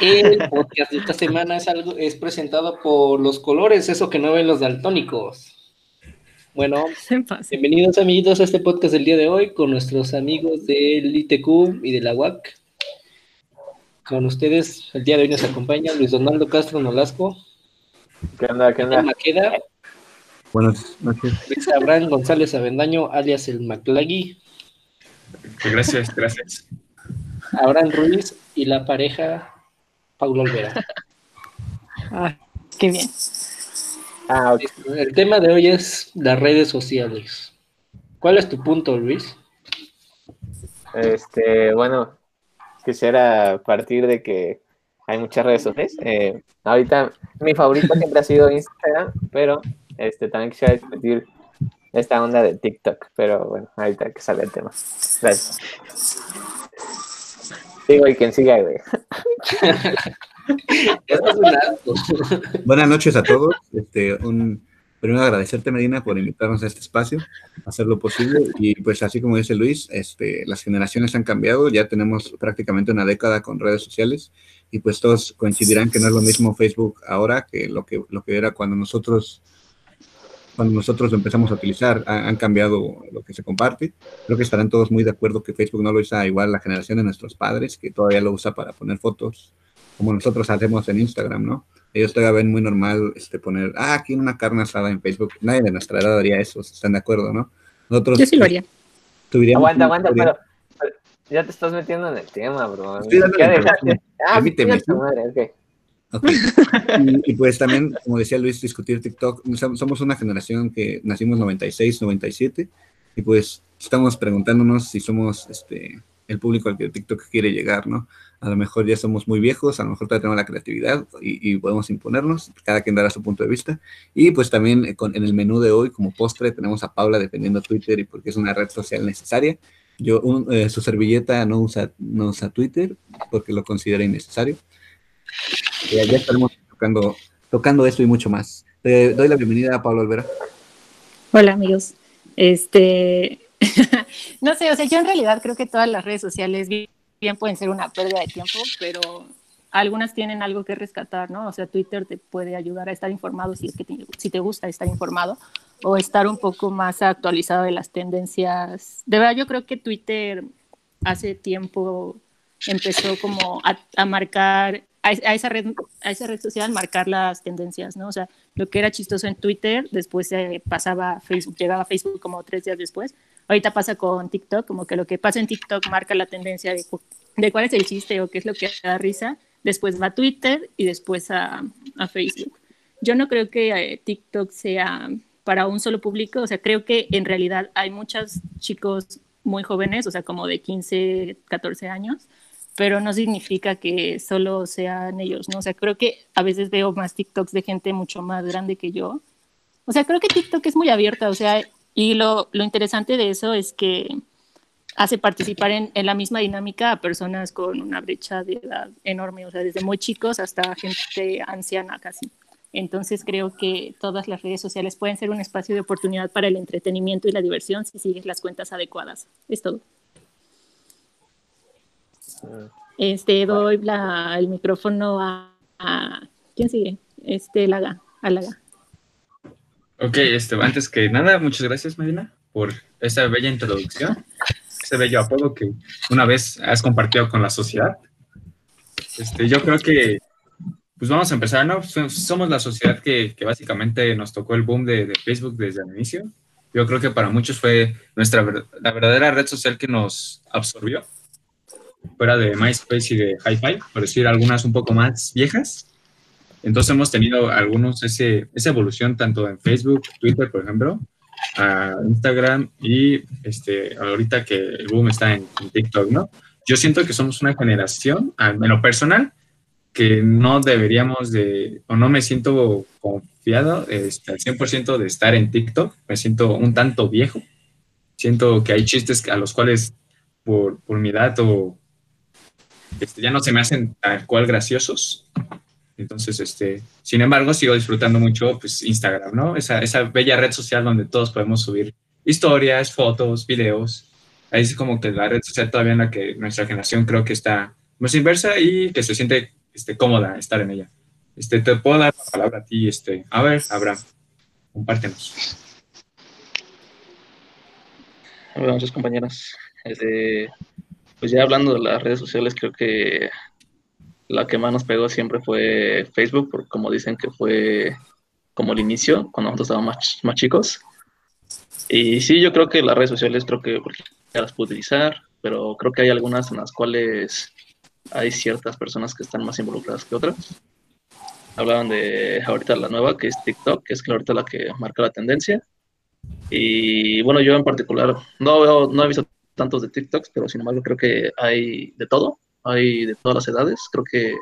El podcast de esta semana es, algo, es presentado por los colores, eso que no ven los daltónicos. Bueno, bienvenidos amiguitos a este podcast del día de hoy con nuestros amigos del ITQ y de la UAC. Con ustedes, el día de hoy nos acompaña Luis Donaldo Castro Nolasco. ¿Qué onda? ¿Qué onda? Maqueda. Buenas noches. Luis Abraham González Avendaño, alias el McLaggy. Gracias, gracias. Abraham Ruiz y la pareja Paulo Olvera. Ah, qué bien. Ah, El tema de hoy es las redes sociales. ¿Cuál es tu punto, Luis? Este, bueno, quisiera partir de que hay muchas redes sociales. Eh, ahorita mi favorito siempre ha sido Instagram, pero este también quisiera discutir esta onda de TikTok, pero bueno, ahorita que sale el tema. Gracias. Sigo y quien siga, güey. Buenas noches a todos. Este, un, primero agradecerte, Medina, por invitarnos a este espacio, hacer lo posible. Y pues así como dice Luis, este, las generaciones han cambiado, ya tenemos prácticamente una década con redes sociales y pues todos coincidirán que no es lo mismo Facebook ahora que lo que, lo que era cuando nosotros cuando nosotros lo empezamos a utilizar, han, cambiado lo que se comparte. Creo que estarán todos muy de acuerdo que Facebook no lo usa igual la generación de nuestros padres, que todavía lo usa para poner fotos, como nosotros hacemos en Instagram, ¿no? Ellos todavía ven muy normal este, poner, ah, aquí una carne asada en Facebook. Nadie de nuestra edad haría eso, están de acuerdo, ¿no? Nosotros, Yo sí lo haría. Aguanta, aguanta, pero, ya te estás metiendo en el tema, bro. Estoy ah, Permíteme. okay. Y, pues también, como decía Luis, discutir TikTok. Somos una generación que nacimos 96, 97 y pues estamos preguntándonos si somos este, el público al que TikTok quiere llegar, ¿no? A lo mejor ya somos muy viejos, a lo mejor todavía tenemos la creatividad y, podemos imponernos, cada quien dará su punto de vista. Y pues también eh, con, en el menú de hoy, como postre, tenemos a Paula defendiendo Twitter y porque es una red social necesaria. Yo, eh, su servilleta no usa, no usa Twitter porque lo considera innecesario. Ya, estaremos tocando, tocando esto y mucho más. Te doy la bienvenida a Pablo Olvera. Hola amigos. Este, no sé, o sea, yo en realidad creo que todas las redes sociales bien pueden ser una pérdida de tiempo, pero algunas tienen algo que rescatar, ¿no? O sea, Twitter te puede ayudar a estar informado si es que te, si te gusta estar informado o estar un poco más actualizado de las tendencias. De verdad, yo creo que Twitter hace tiempo empezó como a marcar a, esa red, a esa red social marcar las tendencias, ¿no? O sea, lo que era chistoso en Twitter, después se pasaba a Facebook, llegaba a Facebook como tres días después. Ahorita pasa con TikTok, como que lo que pasa en TikTok marca la tendencia de, de cuál es el chiste o qué es lo que da risa. Después va a Twitter y después a, a Facebook. Yo no creo que eh, TikTok sea para un solo público, o sea, creo que en realidad hay muchos chicos muy jóvenes, o sea, como de 15, 14 años, pero no significa que solo sean ellos, ¿no? O sea, creo que a veces veo más TikToks de gente mucho más grande que yo. O sea, creo que TikTok es muy abierta, o sea, y lo, lo interesante de eso es que hace participar en, en, la misma dinámica a personas con una brecha de edad enorme, o sea, desde muy chicos hasta gente anciana casi. Entonces creo que todas las redes sociales pueden ser un espacio de oportunidad para el entretenimiento y la diversión si sigues las cuentas adecuadas. Es todo. Este, doy el micrófono a, ¿Quién sigue? Este, Laga, a Laga. Ok, este, antes que nada, muchas gracias, Medina, por esta bella introducción, ese bello apodo que una vez has compartido con la sociedad. Este, yo creo que, pues vamos a empezar, ¿no? Somos la sociedad que, que básicamente nos tocó el boom de, de, Facebook desde el inicio. Yo creo que para muchos fue nuestra, la verdadera red social que nos absorbió fuera de MySpace y de Hi-Fi, por decir algunas un poco más viejas. Entonces hemos tenido algunos ese, esa evolución tanto en Facebook, Twitter, por ejemplo, a Instagram y este, ahorita que el boom está en, TikTok, ¿no? Yo siento que somos una generación, en lo personal, que no deberíamos de, o no me siento confiado este, al 100% de estar en TikTok, me siento un tanto viejo, siento que hay chistes a los cuales por, por mi edad o este, ya no se me hacen tal cual graciosos. Entonces, este, sin embargo, sigo disfrutando mucho pues, Instagram, ¿no? Esa, esa bella red social donde todos podemos subir historias, fotos, videos. Ahí es como que la red social todavía en la que nuestra generación creo que está más inversa y que se siente este, cómoda estar en ella. Este, te puedo dar la palabra a ti, este, a ver, Abraham, compártenos. Buenas noches, compañeras. Este, pues ya hablando de las redes sociales, creo que la que más nos pegó siempre fue Facebook, porque como dicen que fue como el inicio, cuando nosotros estábamos más, más chicos. Y sí, yo creo que las redes sociales creo que ya las puedo utilizar, pero creo que hay algunas en las cuales hay ciertas personas que están más involucradas que otras. Hablaban de ahorita la nueva, que es TikTok, que es ahorita la que marca la tendencia. Y bueno, yo en particular no, no he visto tantos de TikToks, pero sin embargo creo que hay de todo, hay de todas las edades. Creo que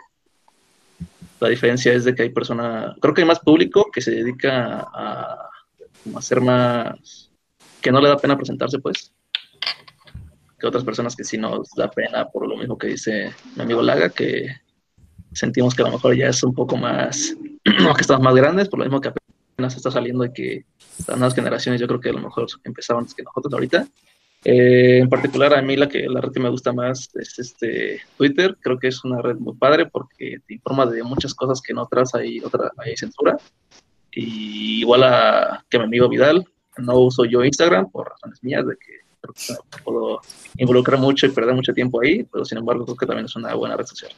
la diferencia es de que hay personas, creo que hay más público que se dedica a, a hacer más, que no le da pena presentarse, pues, que otras personas que sí nos da pena por lo mismo que dice mi amigo Laga, que sentimos que a lo mejor ya es un poco más, que estamos más grandes, por lo mismo que apenas está saliendo y que las nuevas generaciones yo creo que a lo mejor empezaban antes que nosotros ahorita. Eh, en particular a mí la que la red que me gusta más es este Twitter, creo que es una red muy padre porque te informa de muchas cosas que en otras hay otra hay censura. Y igual a que mi amigo Vidal, no uso yo Instagram por razones mías de que creo que puedo involucrar mucho y perder mucho tiempo ahí, pero sin embargo creo que también es una buena red social.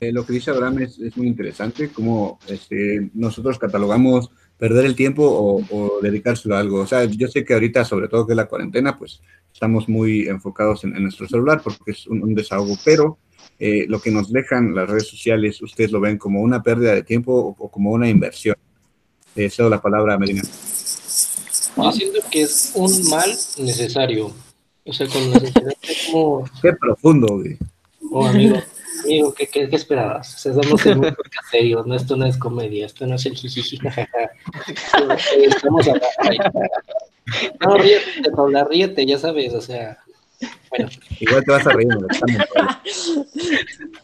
Eh, lo que dice Abraham es, es muy interesante, como este, nosotros catalogamos perder el tiempo o, o, dedicárselo a algo. O sea, yo sé que ahorita, sobre todo que es la cuarentena, pues estamos muy enfocados en, en nuestro celular porque es un, un desahogo, pero eh, lo que nos dejan las redes sociales, ustedes lo ven como una pérdida de tiempo o, o como una inversión. Eh, cedo la palabra a Medina. Yo siento que es un mal necesario. O sea, con necesidad como... Qué profundo, güey. Oh, amigo, amigo, ¿qué, qué, qué esperabas? O sea, estamos en un podcast serio, no, esto no es comedia, esto no es el jijiji, Estamos hablando... No, ríete, Paula, ríete, ya sabes, o sea... Bueno. Igual te vas a reír.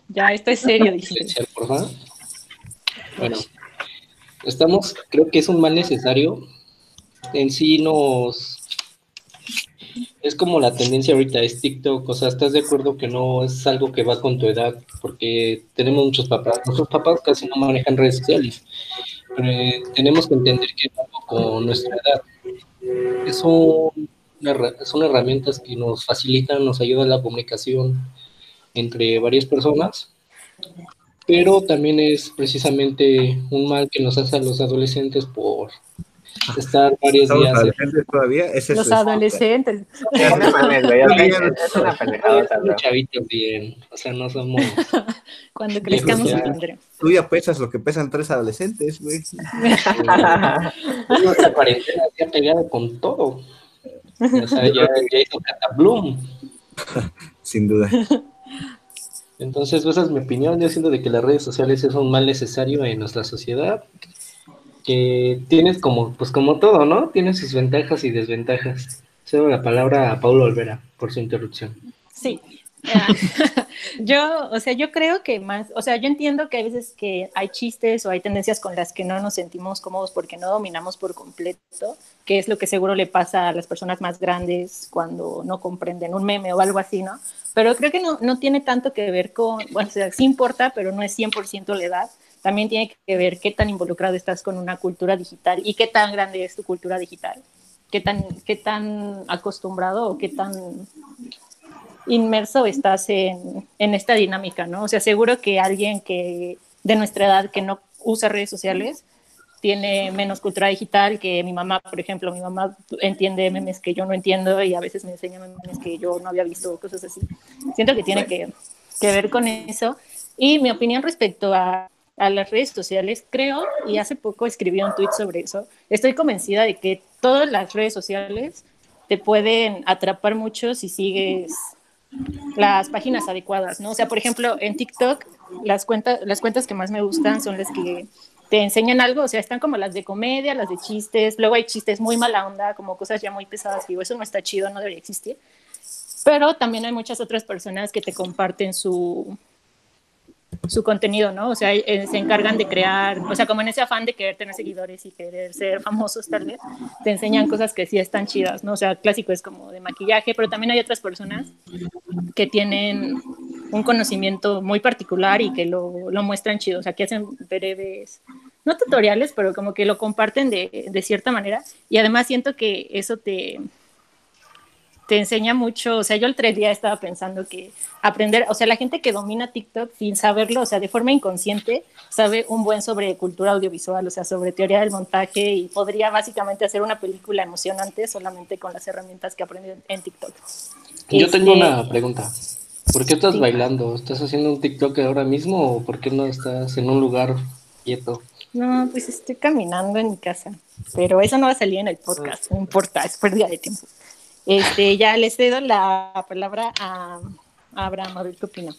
ya, esto es serio, favor. Bueno, estamos, creo que es un mal necesario. En sí nos es como la tendencia ahorita, es TikTok, o sea, ¿estás de acuerdo que no es algo que va con tu edad? Porque tenemos muchos papás, nuestros papás casi no manejan redes sociales, pero eh, tenemos que entender que va con nuestra edad. Es un, una, son herramientas que nos facilitan, nos ayudan la comunicación entre varias personas, pero también es precisamente un mal que nos hace a los adolescentes por estar varios ¿Los días. adolescentes todavía? Ese Los es- adolescentes. Es una pendejada, Somos chavitos bien, o sea, no somos. Cuando crezcamos. Tú ya pesas lo que pesan tres adolescentes, güey. Esta cuarentena se ha pegado con todo. O sea, ya, ya hizo Catablum. Sin duda. Entonces, pues, esa es mi opinión. Yo siento de que las redes sociales es un mal necesario en nuestra sociedad. Que tienes como, pues como todo, ¿no? Tiene sus ventajas y desventajas. Cedo la palabra a Paulo Olvera por su interrupción. Sí. Ah, yo, o sea, yo creo que más, o sea, yo entiendo que hay veces que hay chistes o hay tendencias con las que no nos sentimos cómodos porque no dominamos por completo, que es lo que seguro le pasa a las personas más grandes cuando no comprenden un meme o algo así, ¿no? Pero creo que no, no tiene tanto que ver con, bueno, o sea, sí importa, pero no es 100% la edad. También tiene que ver qué tan involucrado estás con una cultura digital y qué tan grande es tu cultura digital, qué tan, qué tan acostumbrado o qué tan inmerso estás en, en, esta dinámica, ¿no? O sea, seguro que alguien que de nuestra edad que no usa redes sociales tiene menos cultura digital que mi mamá, por ejemplo. Mi mamá entiende memes que yo no entiendo y a veces me enseña memes que yo no había visto, cosas así. Siento que tiene que, que ver con eso. Y mi opinión respecto a, a las redes sociales, creo, y hace poco escribí un tweet sobre eso, estoy convencida de que todas las redes sociales te pueden atrapar mucho si sigues las páginas adecuadas, ¿no? O sea, por ejemplo, en TikTok, las, cuentas las cuentas que más me gustan son las que te enseñan algo, o sea, están como las de comedia, las de chistes, luego hay chistes muy mala onda, como cosas ya muy pesadas, digo, eso no está chido, no debería existir, pero también hay muchas otras personas que te comparten su, su contenido, ¿no? O sea, eh, se encargan de crear, o sea, como en ese afán de querer tener seguidores y querer ser famosos tal vez, te enseñan cosas que sí están chidas, ¿no? O sea, clásico es como de maquillaje, pero también hay otras personas que tienen un conocimiento muy particular y que lo, lo, muestran chido, o sea, que hacen breves, no tutoriales, pero como que lo comparten de, de cierta manera y además siento que eso te, te enseña mucho, o sea, yo el tres día estaba pensando que aprender, o sea, la gente que domina TikTok sin saberlo, o sea, de forma inconsciente, sabe un buen sobre cultura audiovisual, o sea, sobre teoría del montaje y podría básicamente hacer una película emocionante solamente con las herramientas que aprende en TikTok. Yo tengo este, una pregunta. ¿Por qué estás bailando? ¿Estás haciendo un TikTok ahora mismo o por qué no estás en un lugar quieto? No, pues estoy caminando en mi casa, pero eso no va a salir en el podcast, no importa, es pérdida de tiempo. Este, ya les cedo la palabra a, Abraham, a ver qué opina.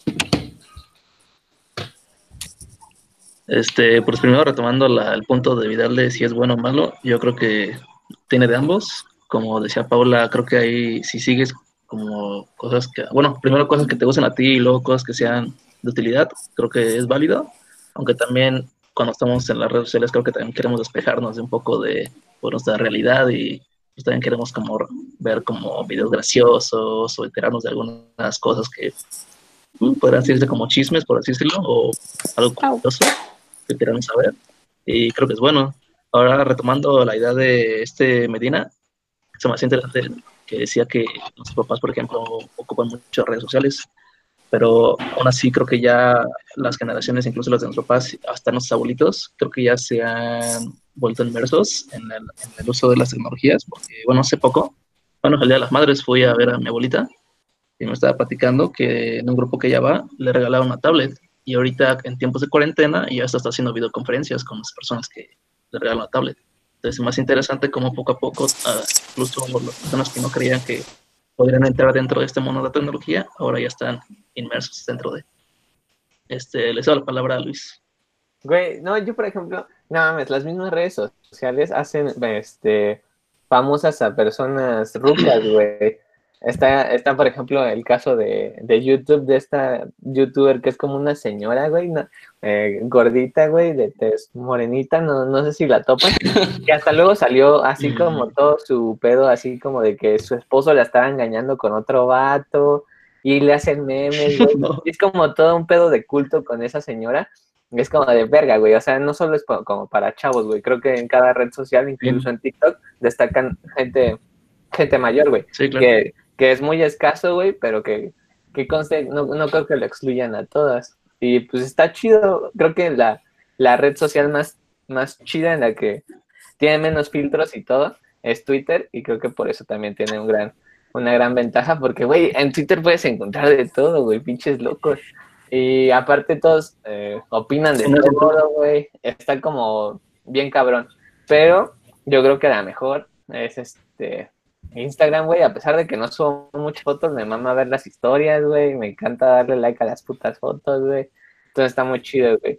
Este, pues primero retomando el punto de Vidal si es bueno o malo, yo creo que tiene de ambos. Como decía Paula, creo que ahí si sigues como cosas que, bueno, primero cosas que te gusten a ti y luego cosas que sean de utilidad, creo que es válido, aunque también cuando estamos en las redes sociales creo que también queremos despejarnos de un poco de pues, nuestra realidad y pues también queremos como ver como videos graciosos o enterarnos de algunas cosas que mm, podrían decirse como chismes, por así decirlo, o algo curioso que queramos saber. Y creo que es bueno. Ahora retomando la idea de este Medina, se me hace interesante que decía que los papás, por ejemplo, ocupan muchas redes sociales, pero aún así creo que ya las generaciones, incluso las de nuestros papás, hasta nuestros abuelitos, creo que ya se han vuelto inmersos en el, uso de las tecnologías, porque, bueno, hace poco, bueno, el Día de las Madres fui a ver a mi abuelita y me estaba platicando que en un grupo que ella va le regalaron una tablet y ahorita en tiempos de cuarentena ya está haciendo videoconferencias con las personas que le regalan una tablet. Entonces es más interesante cómo poco a poco, uh, incluso las personas que no creían que podrían entrar dentro de este mundo de la tecnología, ahora ya están inmersos dentro de. Este, les doy la palabra a Luis. Güey, no, yo por ejemplo, no mames, las mismas redes sociales hacen este, famosas a personas rucas, güey. Está, está, por ejemplo, el caso de, de, YouTube, de esta youtuber que es como una señora, güey, eh, gordita, güey, de tez morenita, no, no sé si la topan, que hasta luego salió así como todo su pedo, así como de que su esposo la estaba engañando con otro vato, y le hacen memes, güey. es como todo un pedo de culto con esa señora, es como de verga, güey. O sea, no solo es como para chavos, güey. Creo que en cada red social, incluso en TikTok, destacan gente, gente mayor, güey. Sí, claro. que, que, es muy escaso, güey, pero que, que conste, no, no, creo que lo excluyan a todas. Y pues está chido. Creo que la, la red social más, más chida en la que tiene menos filtros y todo es Twitter. Y creo que por eso también tiene un gran, una gran ventaja. Porque, güey, en Twitter puedes encontrar de todo, güey, pinches locos. Y aparte todos eh, opinan de todo, güey. Está como bien cabrón. Pero yo creo que la mejor es este Instagram, güey. A pesar de que no subo muchas fotos, me mama ver las historias, güey. Me encanta darle like a las putas fotos, güey. Entonces está muy chido, güey.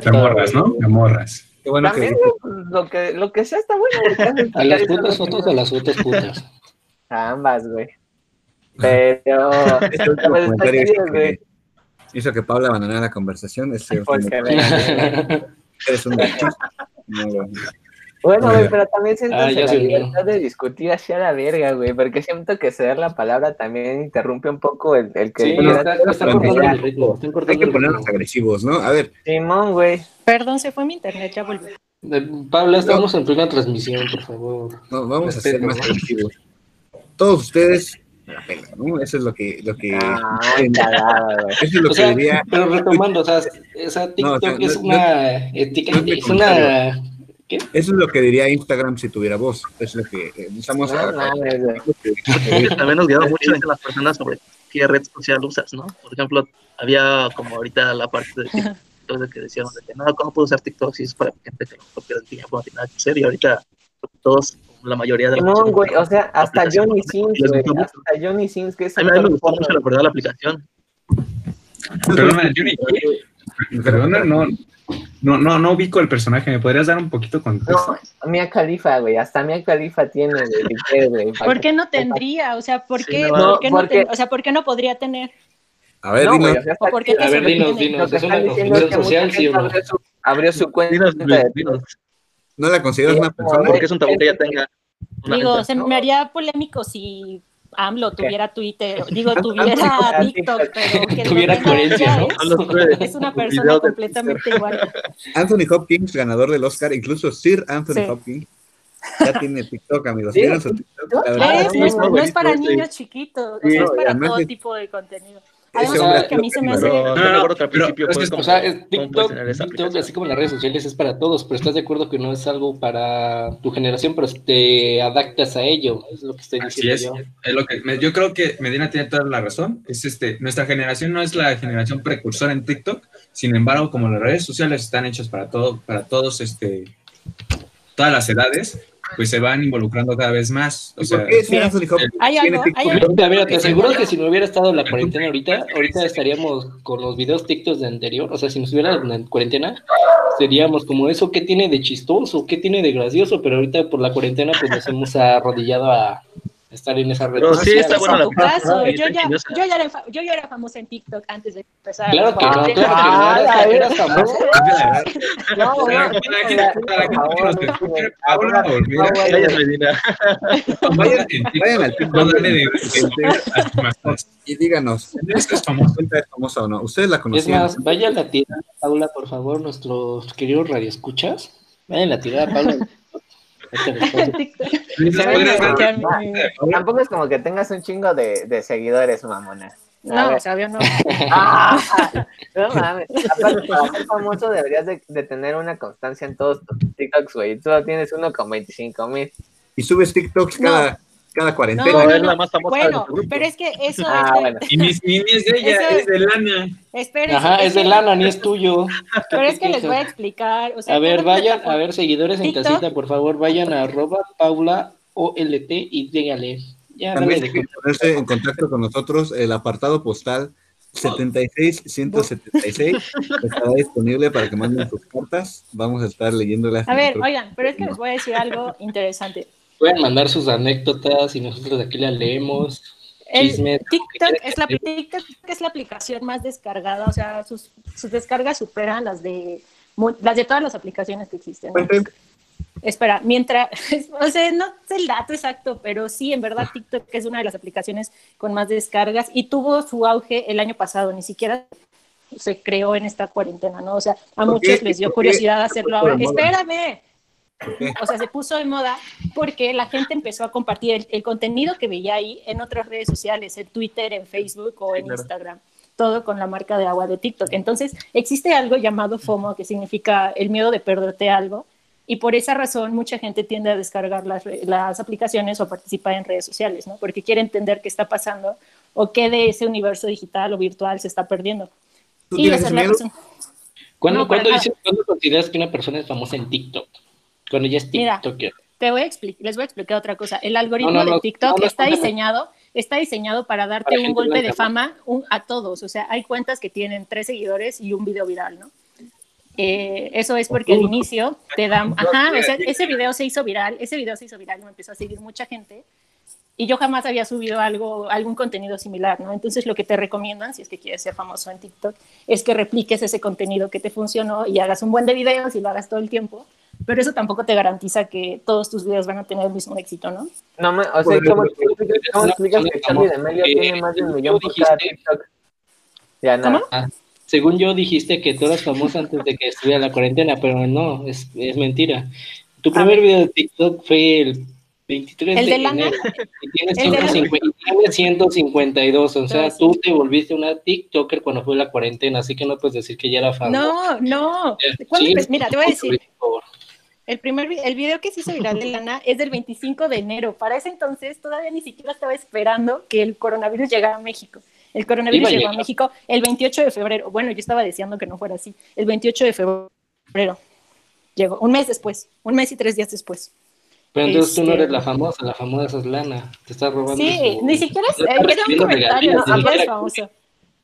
Te morras, ¿no? Te morras. Bueno También, lo, que, lo que sea está bueno. ¿A las putas fotos o a las fotos putas? A ambas, güey. Pero... güey hizo que Paula abandonara la conversación. Ese es un Bueno, güey, pero también siento ah, la libertad de discutir hacia la verga, güey, porque siento que ceder la palabra también interrumpe un poco el, el que... Sí, Hay que ponernos agresivos, ¿no? A ver. Simón, güey. Perdón, se fue mi internet, ya volví. Pablo, estamos en plena transmisión, por favor. No, vamos a ser más agresivos. Todos ustedes ¿no? Eso es lo que, lo que, ah, eso es lo que diría. Pero retomando, o sea, esa TikTok es una etiqueta, es una ¿Qué? Eso es lo que diría Instagram si tuviera voz. Es lo que eh, estamos. No, También nos guiamos mucho entre las personas sobre qué red social usas, ¿no? Por ejemplo, había como ahorita la parte de TikTok de que decíamos de que no, ¿cómo puedo usar TikTok si es para gente que no el tiempo, no tiene nada que hacer? Y ahorita todos la mayoría de No, güey, o sea, hasta Johnny Sins, güey, hasta Johnny Sins, que es... A mí me gustó mucho la verdad la aplicación. Perdona, Johnny, perdona, no, no, no, no ubico el personaje, ¿me podrías dar un poquito con No, Mia Khalifa, güey, hasta Mia Khalifa tiene, güey. ¿Por qué no tendría? O sea, ¿por qué, no, ¿por qué no ten, o sea, ¿por qué no podría tener? A ver, no, dinos. Wey, ¿por qué a ver, dinos, dinos, es una confusión social, sí o no. Abrió su cuenta dinos, dinos. ¿No la consideras una persona? Porque es un tabú que ella tenga. Digo, se me haría polémico si AMLO tuviera Twitter, digo, tuviera TikTok, pero que tuviera coherencia, ¿no? Es, una persona completamente igual. Anthony Hopkins, ganador del Oscar, incluso Sir Anthony Hopkins, ya tiene TikTok, amigos. ¿Tienen su TikTok? no, es para niños chiquitos, es para todo tipo de contenido. Además, que a mí se me hace. No, no, no, pero, es que, o sea, TikTok, así como las redes sociales, es para todos, pero estás de acuerdo que no es algo para tu generación, pero te adaptas a ello, es lo que estoy diciendo. yo. Es lo que, yo creo que Medina tiene toda la razón. Es este, nuestra generación no es la generación precursora en TikTok, sin embargo, como las redes sociales están hechas para todo, para todos, este, todas las edades, pues se van involucrando cada vez más. O sea, ¿Hay algo? Mira, te aseguro que si no hubiera estado la cuarentena ahorita, ahorita estaríamos con los videos TikTok de anterior. O sea, si nos hubiera en cuarentena, seríamos como eso, ¿qué tiene de chistoso? ¿Qué tiene de gracioso? Pero ahorita por la cuarentena, pues nos hemos arrodillado a estar en esa red. Pero sí, está bueno la caso, yo, ya, yo, ya era, yo ya era famosa en TikTok antes de empezar. Claro que no, claro que no, ah, eras famosa. No, no, Vayan al TikTok y díganos, ¿esta es famosa, es famosa o no? ¿Ustedes la conocían? Es más, vayan a tirar, Paula, por favor, nuestros queridos radioescuchas. Vayan a tirar a Paula. Tampoco es como que tengas un chingo de, de seguidores, mamona. No, sabio no. Ah, no mames. Aparte, para ser famoso deberías de, de, tener una constancia en todos tus TikToks, güey. Tú tienes uno con 25 mil. Y subes TikToks cada, cada cuarentena. No, no, la más famosa bueno, pero es que eso ah, es. Bueno. Y mis ni es de ella, es de Lana. Espera. Ajá, es, de Lana, ni es tuyo. Pero es que les voy a explicar. O sea, a ver, vayan, a ver, seguidores en casita, por favor, vayan a arroba Paula OLT y dígale. Ya, También que ponerse en contacto con nosotros, el apartado postal 76176 estará disponible para que manden sus cartas. Vamos a estar leyéndolas. A ver, oigan, pero es que les voy a decir algo interesante. Pueden mandar sus anécdotas y nosotros aquí las leemos. TikTok, es la, es la aplicación más descargada, o sea, sus, sus descargas superan las de las de todas las aplicaciones que existen. Espera, mientras, o sea, no sé el dato exacto, pero sí, en verdad TikTok es una de las aplicaciones con más descargas y tuvo su auge el año pasado, ni siquiera se creó en esta cuarentena, ¿no? O sea, a muchos les dio curiosidad hacerlo ahora. Espérame, o sea, se puso de moda porque la gente empezó a compartir el, contenido que veía ahí en otras redes sociales, en Twitter, en Facebook o en Instagram, todo con la marca de agua de TikTok. Entonces, existe algo llamado FOMO, que significa el miedo de perderte algo, y por esa razón mucha gente tiende a descargar las, las aplicaciones o participar en redes sociales, ¿no? Porque quiere entender qué está pasando o qué de ese universo digital o virtual se está perdiendo. Y esa es la razón. ¿Cuándo, ¿cuándo consideras que una persona es famosa en TikTok? Cuando ya es TikTok. te voy a les voy a explicar otra cosa. El algoritmo de TikTok está diseñado, está diseñado para darte un golpe de fama a todos. O sea, hay cuentas que tienen tres seguidores y un video viral, ¿no? Eh, eso es porque al inicio te dan, ajá, o sea, ese video se hizo viral, ese video se hizo viral, me empezó a seguir mucha gente y yo jamás había subido algo, algún contenido similar, ¿no? Entonces lo que te recomiendan, si es que quieres ser famoso en TikTok, es que repliques ese contenido que te funcionó y hagas un buen de videos y lo hagas todo el tiempo pero eso tampoco te garantiza que todos tus videos van a tener el mismo éxito, ¿no? No, o sea, ¿cómo, explicas que Charlie D'Amelio tiene más de un millón por cada TikTok? Ya, no. Ah, según yo dijiste que tú eras famosa antes de que estuviera la cuarentena, pero no, es, es mentira. Tu primer video de TikTok fue el 23 ¿El de, enero y tienes 152, o sea, tú te volviste una TikToker cuando fue la cuarentena, así que no puedes decir que ya era famosa. No, no. Mira, te voy a decir. El primer el video que se hizo viral de Lana es del 25 de enero. Para ese entonces todavía ni siquiera estaba esperando que el coronavirus llegara a México. El coronavirus llegó a México el 28 de febrero. Bueno, yo estaba deseando que no fuera así. El 28 de febrero llegó, un mes después, un mes y tres días después. Pero entonces tú no eres la este, famosa, la famosa es Lana. Te estás robando. Sí, ni siquiera es, un comentario, siquiera es famoso.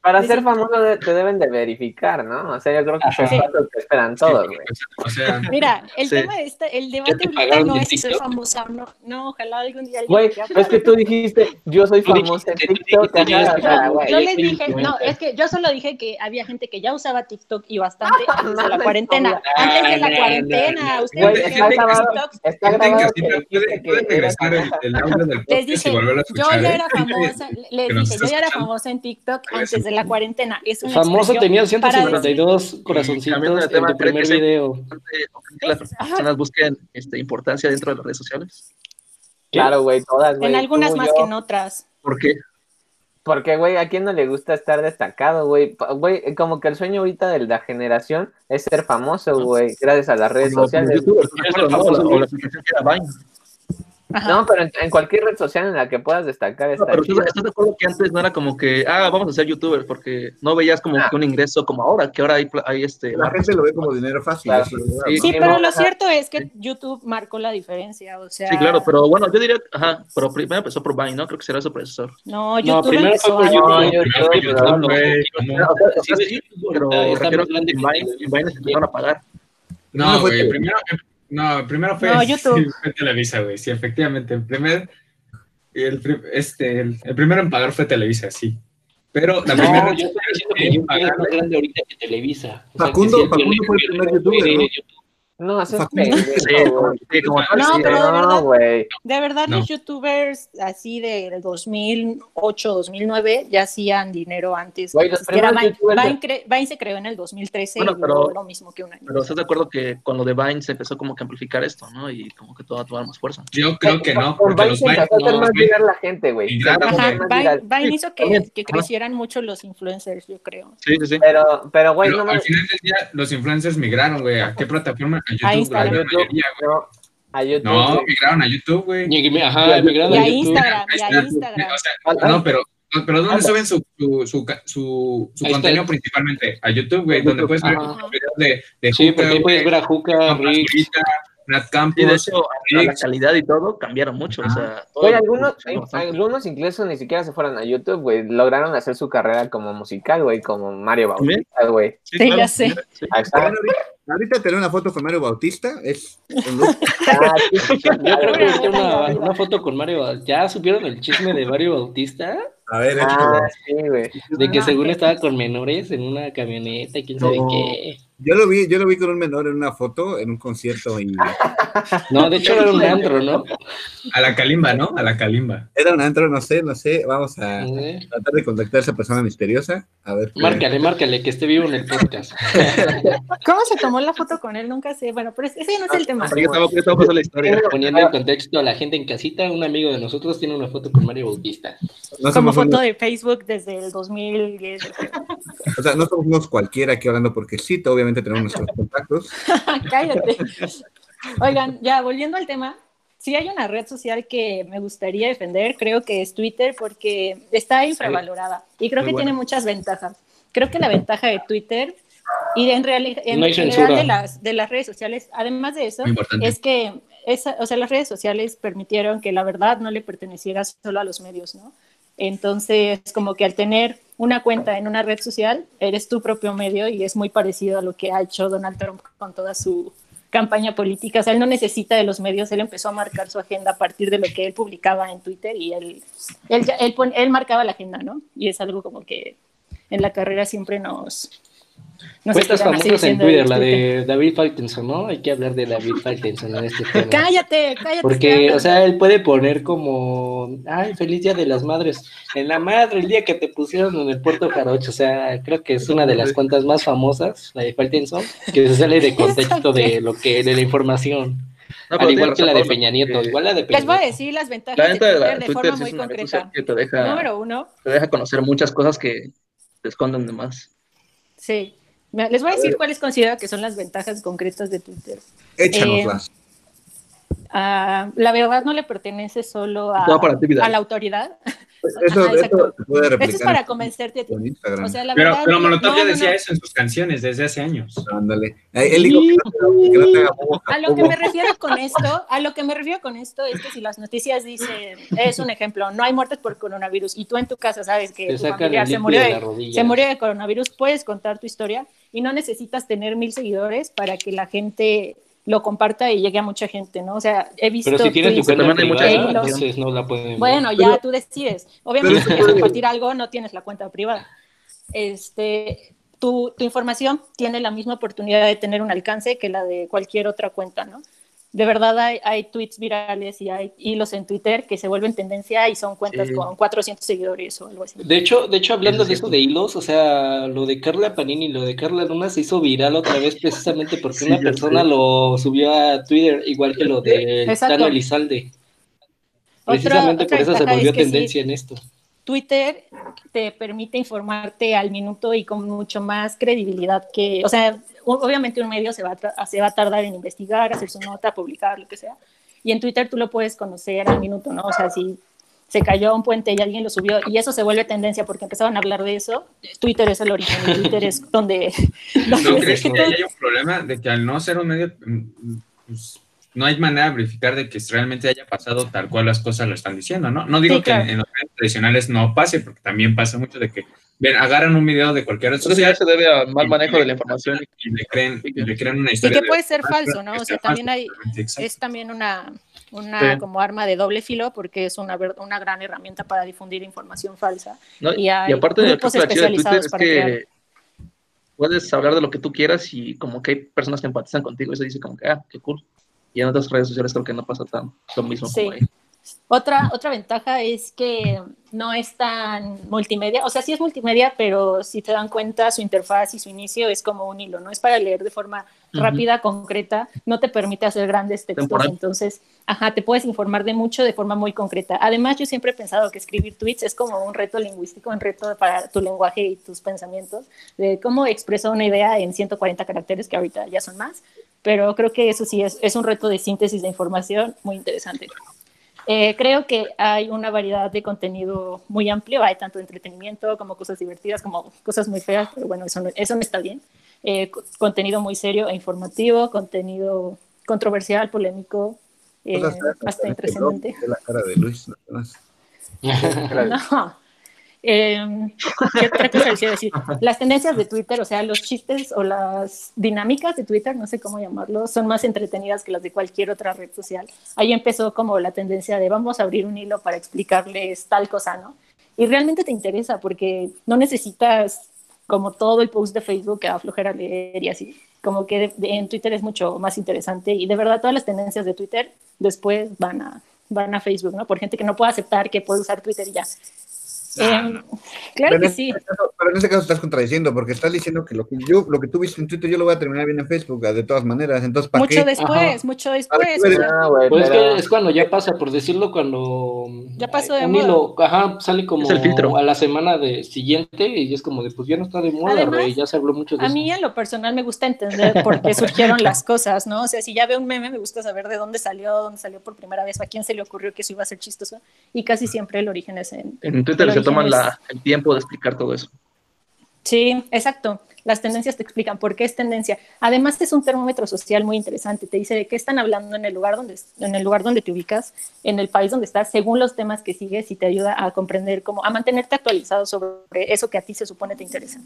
Para ser famoso te deben de verificar, ¿no? O sea, yo creo que eso es lo que esperan todos, güey. o sea, Mira, el tema de este, el debate ahorita no es si soy famosa o no. No, ojalá algún día Güey, es que tú dijiste, yo soy famosa en TikTok. Yo les dije, no, es que yo solo dije que había gente que ya usaba TikTok y bastante antes de la cuarentena. Antes de la cuarentena. Ustedes está grabado, está grabado Les dije, yo ya era famosa, les dije, yo ya era famosa en TikTok antes de la cuarentena. Es Famoso tenía 152 corazoncitos en tu primer video. Las personas busquen este, importancia dentro de las redes sociales. Claro, güey, todas, En algunas más que en otras. ¿Por qué? Porque, güey, ¿a quién no le gusta estar destacado, güey? Güey, como que el sueño ahorita de la generación es ser famoso, güey, gracias a las redes sociales. No, pero en, cualquier red social en la que puedas destacar está pero ¿estás de acuerdo que antes no era como que, ah, vamos a ser youtubers? Porque no veías como ah. que un ingreso como ahora, que ahora hay, hay este... La gente lo ve como dinero fácil. Sí, pero lo cierto es que YouTube marcó la diferencia, o sea... Sí, claro, pero bueno, yo diría, ajá, pero primero empezó por Vine, ¿no? Creo que será su predecesor. No, YouTube no, primero fue por YouTube. pero Vine, Vine se empezaron a pagar. No, güey, primero no, primero fue, no, YouTube. fue Televisa, güey. Sí, efectivamente. El primer, el, este, el, primero en pagar fue Televisa, sí. Pero la no, primera. Yo estoy diciendo que YouTube es más grande ahorita que Televisa. Facundo, Facundo fue el primer youtuber, ¿no? No, eso es No, pero de verdad, de verdad los youtubers así del 2008, 2009 ya hacían dinero antes. Vine, Vine, se creó en el 2013 bueno, pero, lo mismo que un año. Pero estás de acuerdo que con lo de Vine se empezó como que a amplificar esto, ¿no? Y como que todo a tomar más fuerza. Yo creo que no, porque los Vine no, más llegar la gente, güey. Vine, hizo que, que crecieran mucho los influencers, yo creo. Sí, sí, sí. Pero, pero güey, no al final del día los influencers migraron, güey. ¿A qué plataforma? A YouTube. A YouTube, a YouTube. No, migraron a YouTube, güey. Ajá, migraron a, Instagram, y a Instagram. O sea, no, pero pero ¿dónde suben su, su, su, su, contenido principalmente? A YouTube, güey, donde puedes ver videos de, de Sí, porque ahí puedes ver a Juca, Nat Campos. Y de hecho, la calidad y todo cambiaron mucho. O sea, Oye, algunos, algunos incluso ni siquiera se fueron a YouTube, güey. Lograron hacer su carrera como musical, güey, como Mario Bautista, güey. Sí, ya sé. Ahorita tener una foto con Mario Bautista es ah, Yo creo que una, una foto con Mario Bautista. ¿Ya supieron el chisme de Mario Bautista? A ver, ah, sí, güey. De que según estaba con menores en una camioneta y quién sabe qué. Yo lo vi, yo lo vi con un menor en una foto en un concierto. Y... No, de hecho era un antro, ¿no? A la calimba, ¿no? A la calimba. Era un antro, no sé, no sé. Vamos a tratar de contactar a esa persona misteriosa. A ver. Márcale, márcale, que esté vivo en el podcast. ¿Cómo se tomó la foto con él? Nunca sé. Bueno, pero ese no es el tema. Poniendo en contexto a la gente en casita, un amigo de nosotros tiene una foto con Mario Bautista. Como foto de Facebook desde el 2010. O sea, no somos cualquiera aquí hablando porque sí, obviamente tenemos nuestros contactos. Cállate. Oigan, ya volviendo al tema, si hay una red social que me gustaría defender, creo que es Twitter, porque está infravalorada y creo que tiene muchas ventajas. Creo que la ventaja de Twitter y en, realidad en general de las, de las redes sociales, además de eso, es que esa, o sea, las redes sociales permitieron que la verdad no le perteneciera solo a los medios, ¿no? Entonces, como que al tener una cuenta en una red social, eres tu propio medio y es muy parecido a lo que ha hecho Donald Trump con toda su campaña política. O sea, él no necesita de los medios, él empezó a marcar su agenda a partir de lo que él publicaba en Twitter y él, él, él, él marcaba la agenda, ¿no? Y es algo como que en la carrera siempre nos, no Cuentas famosas en Twitter, la de David Faitelson, ¿no? Hay que hablar de David Faitelson en este tema. Cállate, cállate. Porque, o sea, él puede poner como, ay, feliz día de las madres. En la madre, el día que te pusieron en el puerto Jarocho. O sea, creo que es una de las cuentas más famosas, la de Faitelson, que se sale de contexto de lo que, de la información. Al igual que la de Peña Nieto, igual la de Peña Les voy a decir las ventajas de Twitter de, forma muy concreta. Que te deja, Número uno. Te deja conocer muchas cosas que te esconden de más. Sí. Les voy a decir cuáles considero que son las ventajas concretas de Twitter. Échanoslas. Eh, la verdad no le pertenece solo a, la autoridad, Eso, eso puede replicar. Eso es para convencerte a ti. O sea, la pero, verdad, pero Molotov ya decía eso en sus canciones desde hace años. Ándale. Él dijo que no, te, A lo que me refiero con esto, a lo que me refiero con esto es que si las noticias dicen, es un ejemplo, no hay muertes por coronavirus y tú en tu casa sabes que tu familiar se murió, de, se murió de coronavirus, puedes contar tu historia y no necesitas tener mil seguidores para que la gente lo comparta y llegue a mucha gente, ¿no? O sea, he visto... Pero si tienes tu cuenta privada, entonces no la pueden Bueno, ya tú decides. Obviamente, si quieres compartir algo, no tienes la cuenta privada. Este, tu, tu información tiene la misma oportunidad de tener un alcance que la de cualquier otra cuenta, ¿no? De verdad hay, hay, tweets virales y hay hilos en Twitter que se vuelven tendencia y son cuentas con 400 seguidores o algo así. De hecho, de hecho hablando de eso de hilos, o sea, lo de Carla Panini y lo de Carla Luna se hizo viral otra vez precisamente porque una persona lo subió a Twitter, igual que lo de Tano Elizalde. Precisamente por eso se volvió tendencia en esto. Twitter te permite informarte al minuto y con mucho más credibilidad que, o sea, obviamente un medio se va, a, se va a tardar en investigar, hacer su nota, publicar, lo que sea. Y en Twitter tú lo puedes conocer al minuto, ¿no? O sea, si se cayó un puente y alguien lo subió y eso se vuelve tendencia porque empezaban a hablar de eso, Twitter es el origen, Twitter es donde... ¿No crees que, hay un problema de que al no ser un medio, mm, pues, no hay manera de verificar de que realmente haya pasado tal cual las cosas lo están diciendo, ¿no? No digo que en, los medios tradicionales no pase, porque también pasa mucho de que ven, agarran un video de cualquier red social. se debe a mal manejo de la información. Y le creen, le creen una historia. Y que puede ser falso, ¿no? O sea, también hay, es también una, una como arma de doble filo porque es una, una gran herramienta para difundir información falsa. y, hay aparte grupos de especializados es que puedes hablar de lo que tú quieras y como que hay personas que empatizan contigo, eso dice como que, ah, qué cool. Y en otras redes sociales creo que no pasa tan lo mismo como ahí. Otra, otra ventaja es que no es tan multimedia, o sea, sí es multimedia, pero si te dan cuenta, su interfaz y su inicio es como un hilo, ¿no? Es para leer de forma rápida, concreta, no te permite hacer grandes textos, entonces, ajá, te puedes informar de mucho de forma muy concreta. Además, yo siempre he pensado que escribir tweets es como un reto lingüístico, un reto para tu lenguaje y tus pensamientos, de cómo expresar una idea en 140 caracteres, que ahorita ya son más, pero creo que eso sí es, es un reto de síntesis de información muy interesante. Eh, creo que hay una variedad de contenido muy amplio, hay tanto entretenimiento como cosas divertidas, como cosas muy feas, pero bueno, eso no, eso no está bien. Eh, contenido muy serio e informativo, contenido controversial, polémico, eh, hasta interesante. La cara de Luis, no, Em, ¿Qué otra cosa decía decir? Las tendencias de Twitter, o sea, los chistes o las dinámicas de Twitter, no sé cómo llamarlo, son más entretenidas que las de cualquier otra red social. Ahí empezó como la tendencia de vamos a abrir un hilo para explicarles tal cosa, ¿no? Y realmente te interesa porque no necesitas como todo el post de Facebook que a flojera leer y así. Como que en Twitter es mucho más interesante y de verdad todas las tendencias de Twitter después van a, van a Facebook, ¿no? Por gente que no puede aceptar que puede usar Twitter y ya. Em, claro que sí. Este pero en ese caso estás contradiciendo, porque estás diciendo que lo que yo, lo que tú viste en Twitter, yo lo voy a terminar bien en Facebook, de todas maneras. Entonces, ¿para mucho después, mucho después. Ah, pues es que es cuando ya pasa, por decirlo, cuando ya pasó de moda. ajá, sale como a la semana de siguiente y es como de, pues ya no está de moda, ya se habló mucho de a eso. A mí en lo personal me gusta entender por qué surgieron las cosas, ¿no? O sea, si ya veo un meme, me gusta saber de dónde salió, dónde salió por primera vez, a quién se le ocurrió que eso iba a ser chistoso y casi siempre el origen es en, en Twitter toman el tiempo de explicar todo eso. Sí, exacto. Las tendencias te explican por qué es tendencia. Además es un termómetro social muy interesante. Te dice de qué están hablando en el lugar donde en el lugar donde te ubicas, en el país donde estás, según los temas que sigues y te ayuda a comprender cómo a mantenerte actualizado sobre eso que a ti se supone te interesa.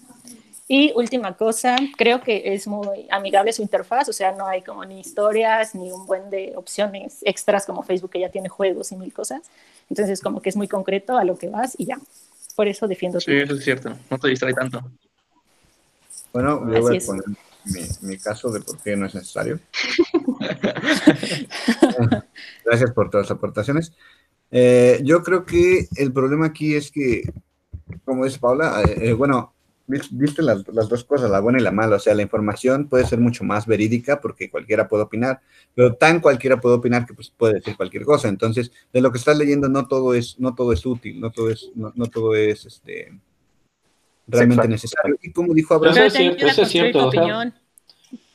Y última cosa, creo que es muy amigable su interfaz, o sea, no hay como ni historias ni un buen de opciones extras como Facebook que ya tiene juegos y mil cosas. Entonces, como que es muy concreto a lo que vas y ya. Por eso defiendo. Sí, eso es cierto. No te distrae tanto. Bueno, yo voy a poner mi, caso de por qué no es necesario. Gracias por todas las aportaciones. Eh, yo creo que el problema aquí es que, como dice Paula, eh, eh, bueno, viste las, las, dos cosas, la buena y la mala. O sea, la información puede ser mucho más verídica porque cualquiera puede opinar, pero tan cualquiera puede opinar que pues, puede decir cualquier cosa. Entonces, de lo que estás leyendo no todo es, no todo es útil, no todo es, no, todo es este, realmente necesario. Y como dijo Abraham, eso es cierto, eso es cierto.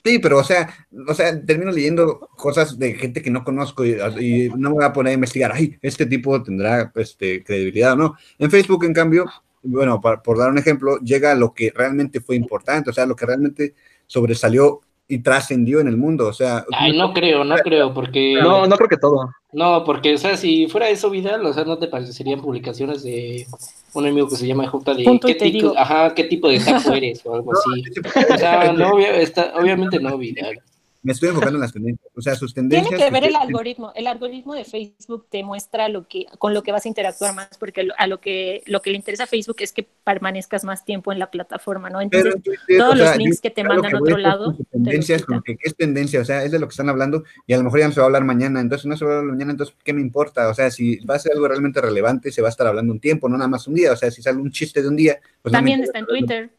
Sí, pero o sea, o sea, termino leyendo cosas de gente que no conozco y, no me voy a poner a investigar, ay, este tipo tendrá este, credibilidad o no. En Facebook, en cambio, bueno, por dar un ejemplo, llega lo que realmente fue importante, o sea, lo que realmente sobresalió y trascendió en el mundo, o sea... Ay, no creo, no creo, porque... No, no creo que todo. No, porque, o sea, si fuera eso Vidal, o sea, ¿no te parecerían publicaciones de un amigo que se llama J de qué tipo, ajá, qué tipo de taco eres o algo así? o sea, no, obviamente no, Vidal me estoy enfocando en las tendencias. O sea, sus tendencias. Tiene que ver el algoritmo. El algoritmo de Facebook te muestra lo que, con lo que vas a interactuar más, porque a lo que, lo que le interesa a Facebook es que permanezcas más tiempo en la plataforma, ¿no? Entonces, todos los links que te mandan a otro lado. Tendencias, ¿qué es tendencia? O sea, es de lo que están hablando y a lo mejor ya no se va a hablar mañana. Entonces, no se va a hablar mañana, entonces, ¿qué me importa? O sea, si va a ser algo realmente relevante, se va a estar hablando un tiempo, no nada más un día. O sea, si sale un chiste de un día. Pues También está en Twitter.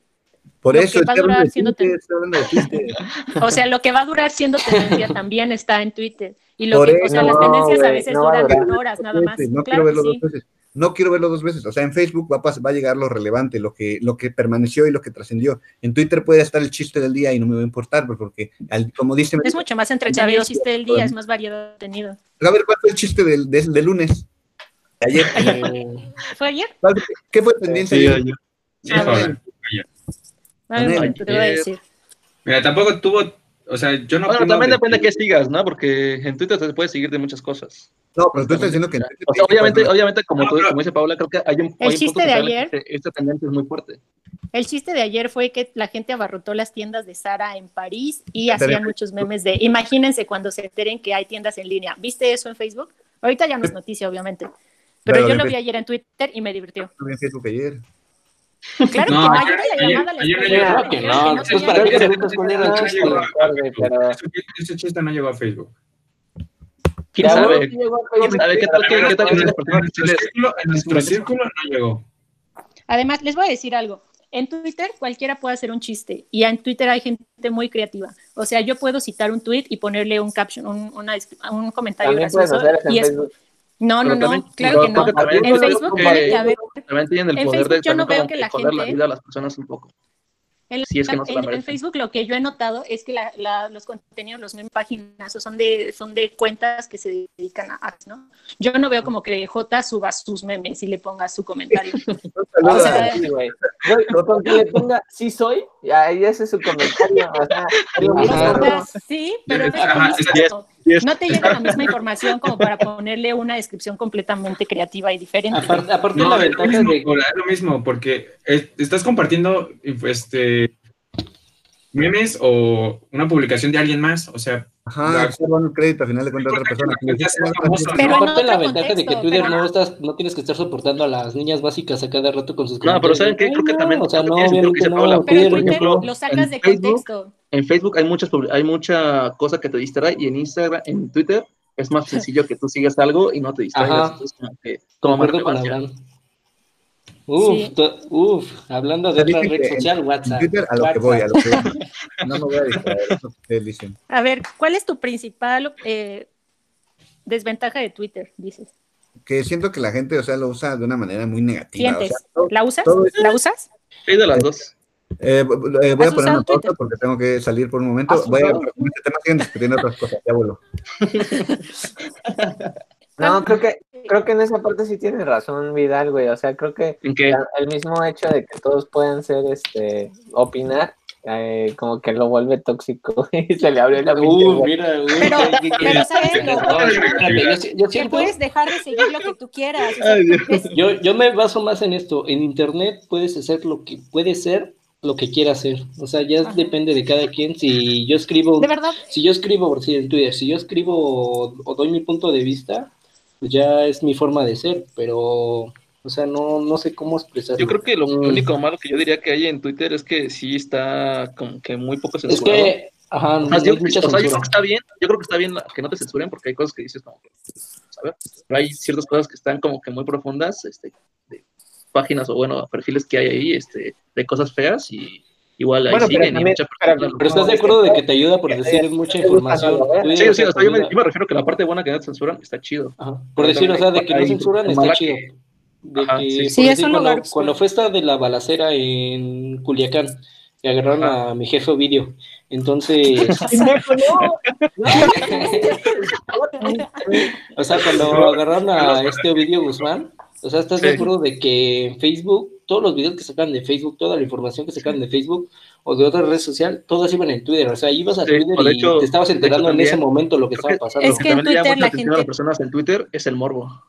Por eso va a durar siendo O sea, lo que va a durar siendo tendencia también está en Twitter. Y lo que, o sea, las tendencias a veces duran horas nada más. No quiero verlo dos veces. No quiero verlo dos veces. O sea, en Facebook va a, va a llegar lo relevante, lo que, lo que permaneció y lo que trascendió. En Twitter puede estar el chiste del día y no me va a importar, pues, porque, como dice. Es mucho más entretenido el chiste del día, es más variado tenido. A ver, ¿cuál fue el chiste del, del, lunes? Ayer. ¿Fue ayer? ¿Qué fue tendencia ayer? ayer. Mira, tampoco tuvo, o sea, yo no. Bueno, también depende de qué sigas, ¿no? Porque en Twitter te puedes seguir de muchas cosas. No, pero tú estás diciendo que. O sea, obviamente, obviamente como, tú, como dice Paula, creo que hay un. El chiste de ayer. Esta tendencia es muy fuerte. El chiste de ayer fue que la gente abarrotó las tiendas de Sara en París y hacían muchos memes de. Imagínense cuando se enteren que hay tiendas en línea. ¿Viste eso en Facebook? Ahorita ya no es noticia, obviamente. Pero, yo lo vi ayer en Twitter y me divirtió. Lo vi en Facebook ayer. Claro no, que no, la llamada Claro que no, pues para qué se. Ese chiste no llegó a Facebook. ¿Quién sabe? ¿Quién sabe qué tal En nuestro círculo no llegó. Además, les voy a decir algo. En Twitter cualquiera puede hacer un chiste y en Twitter hay gente muy creativa. O sea, yo puedo citar un tweet y ponerle un caption, un, una, un comentario gracioso y es, no, no, no, claro que no. En Facebook puede que haber. También tienen el poder de yo no veo que la gente. la vida a las personas un poco. En, en, Facebook lo que yo he notado es que la, la, los contenidos, los mismas páginas, son de, son de cuentas que se dedican a ads, ¿no? Yo no veo como que J suba sus memes y le ponga su comentario. o sea, sí, güey. Con que le ponga sí soy, ya ahí ese es su comentario. sí, pero es no te llega la misma información como para ponerle una descripción completamente creativa y diferente. Aparte, no, la ventaja es lo mismo, porque estás compartiendo este memes o una publicación de alguien más, o sea, Ajá, un crédito al final de cuentas otra persona. Pero aparte la ventaja de que Twitter no estás, no tienes que estar soportando a las niñas básicas a cada rato con sus No, pero ¿saben qué? Creo que también, o sea, no, obviamente no, pero Twitter lo sacas de contexto. En Facebook hay muchas hay mucha cosa que te distrae y en Instagram, en Twitter es más sencillo que tú sigas algo y no te distraigas. Entonces, como que, como con. Uf, uf, hablando de otra red social, WhatsApp. Twitter a lo que voy, a lo que voy. No me voy a distraer, A ver, ¿cuál es tu principal eh, desventaja de Twitter, dices? Que siento que la gente, o sea, lo usa de una manera muy negativa. O sea, ¿La usas? ¿La usas? Sí, de las dos. Eh, eh, voy a poner una pausa porque tengo que salir por un momento. Voy a, con este tema siguen discutiendo otras cosas, ya vuelvo. No, creo que, creo que en esa parte sí tiene razón Vidal, güey. O sea, creo que el mismo hecho de que todos puedan ser, este, opinar, eh, como que lo vuelve tóxico y se le abre la uh, mira, uy, pero, pero sabes yo, yo puedes dejar de seguir lo que tú quieras. yo, yo me baso más en esto. En internet puedes hacer lo que puedes ser lo que quiera hacer. O sea, ya depende de cada quien. Si yo escribo, ¿De verdad? si yo escribo, por si en Twitter, si yo escribo o doy mi punto de vista, pues ya es mi forma de ser, pero, o sea, no, no sé cómo expresarlo. Yo creo que lo mm. único malo que yo diría que hay en Twitter es que sí está como que muy poco censurado. Es que, ajá, no, yo, mucha o sea, yo creo que está bien, yo creo que está bien que no te censuren porque hay cosas que dices como que, ¿sabes? Pero hay ciertas cosas que están como que muy profundas, este, de páginas o bueno, perfiles que hay ahí, este, de cosas feas y igual ahí siguen pero, mucha pero, pero, estás de acuerdo de que te ayuda por decir mucha información. Sí, sí, yo, me, refiero que la parte buena que no censuran está chido. Por decir, o sea, de que no censuran está chido. De que, sí, es un cuando, cuando fue esta de la balacera en Culiacán, y agarraron a mi jefe Ovidio. Entonces. o sea, cuando agarraron a este Ovidio Guzmán, o sea, ¿estás seguro de que en Facebook, todos los videos que sacan de Facebook, toda la información que sacan de Facebook o de otra red social, todas iban en Twitter. O sea, ibas a Twitter y te estabas enterando en ese momento lo que estaba pasando. Es que en Twitter la gente. las personas en Twitter es el morbo.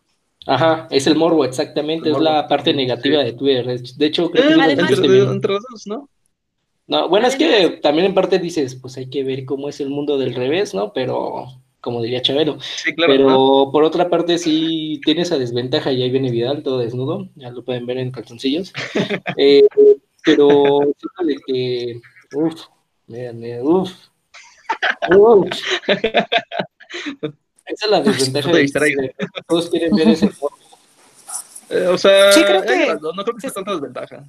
Ajá, es el morbo, exactamente, es la parte negativa de Twitter. De hecho, creo que eh, entre, los ¿no? No, bueno, es que también en parte dices, pues hay que ver cómo es el mundo del revés, ¿no? Pero, como diría Chabelo. Sí, claro. Pero por otra parte sí tiene esa desventaja y ahí viene Vidal todo desnudo, ya lo pueden ver en calzoncillos. eh, pero de que, uff, miren, uff, uff. Esa es la desventaja. de, todos quieren ver ese eh, o sea, sí, creo que, no, creo que sea tanta desventaja.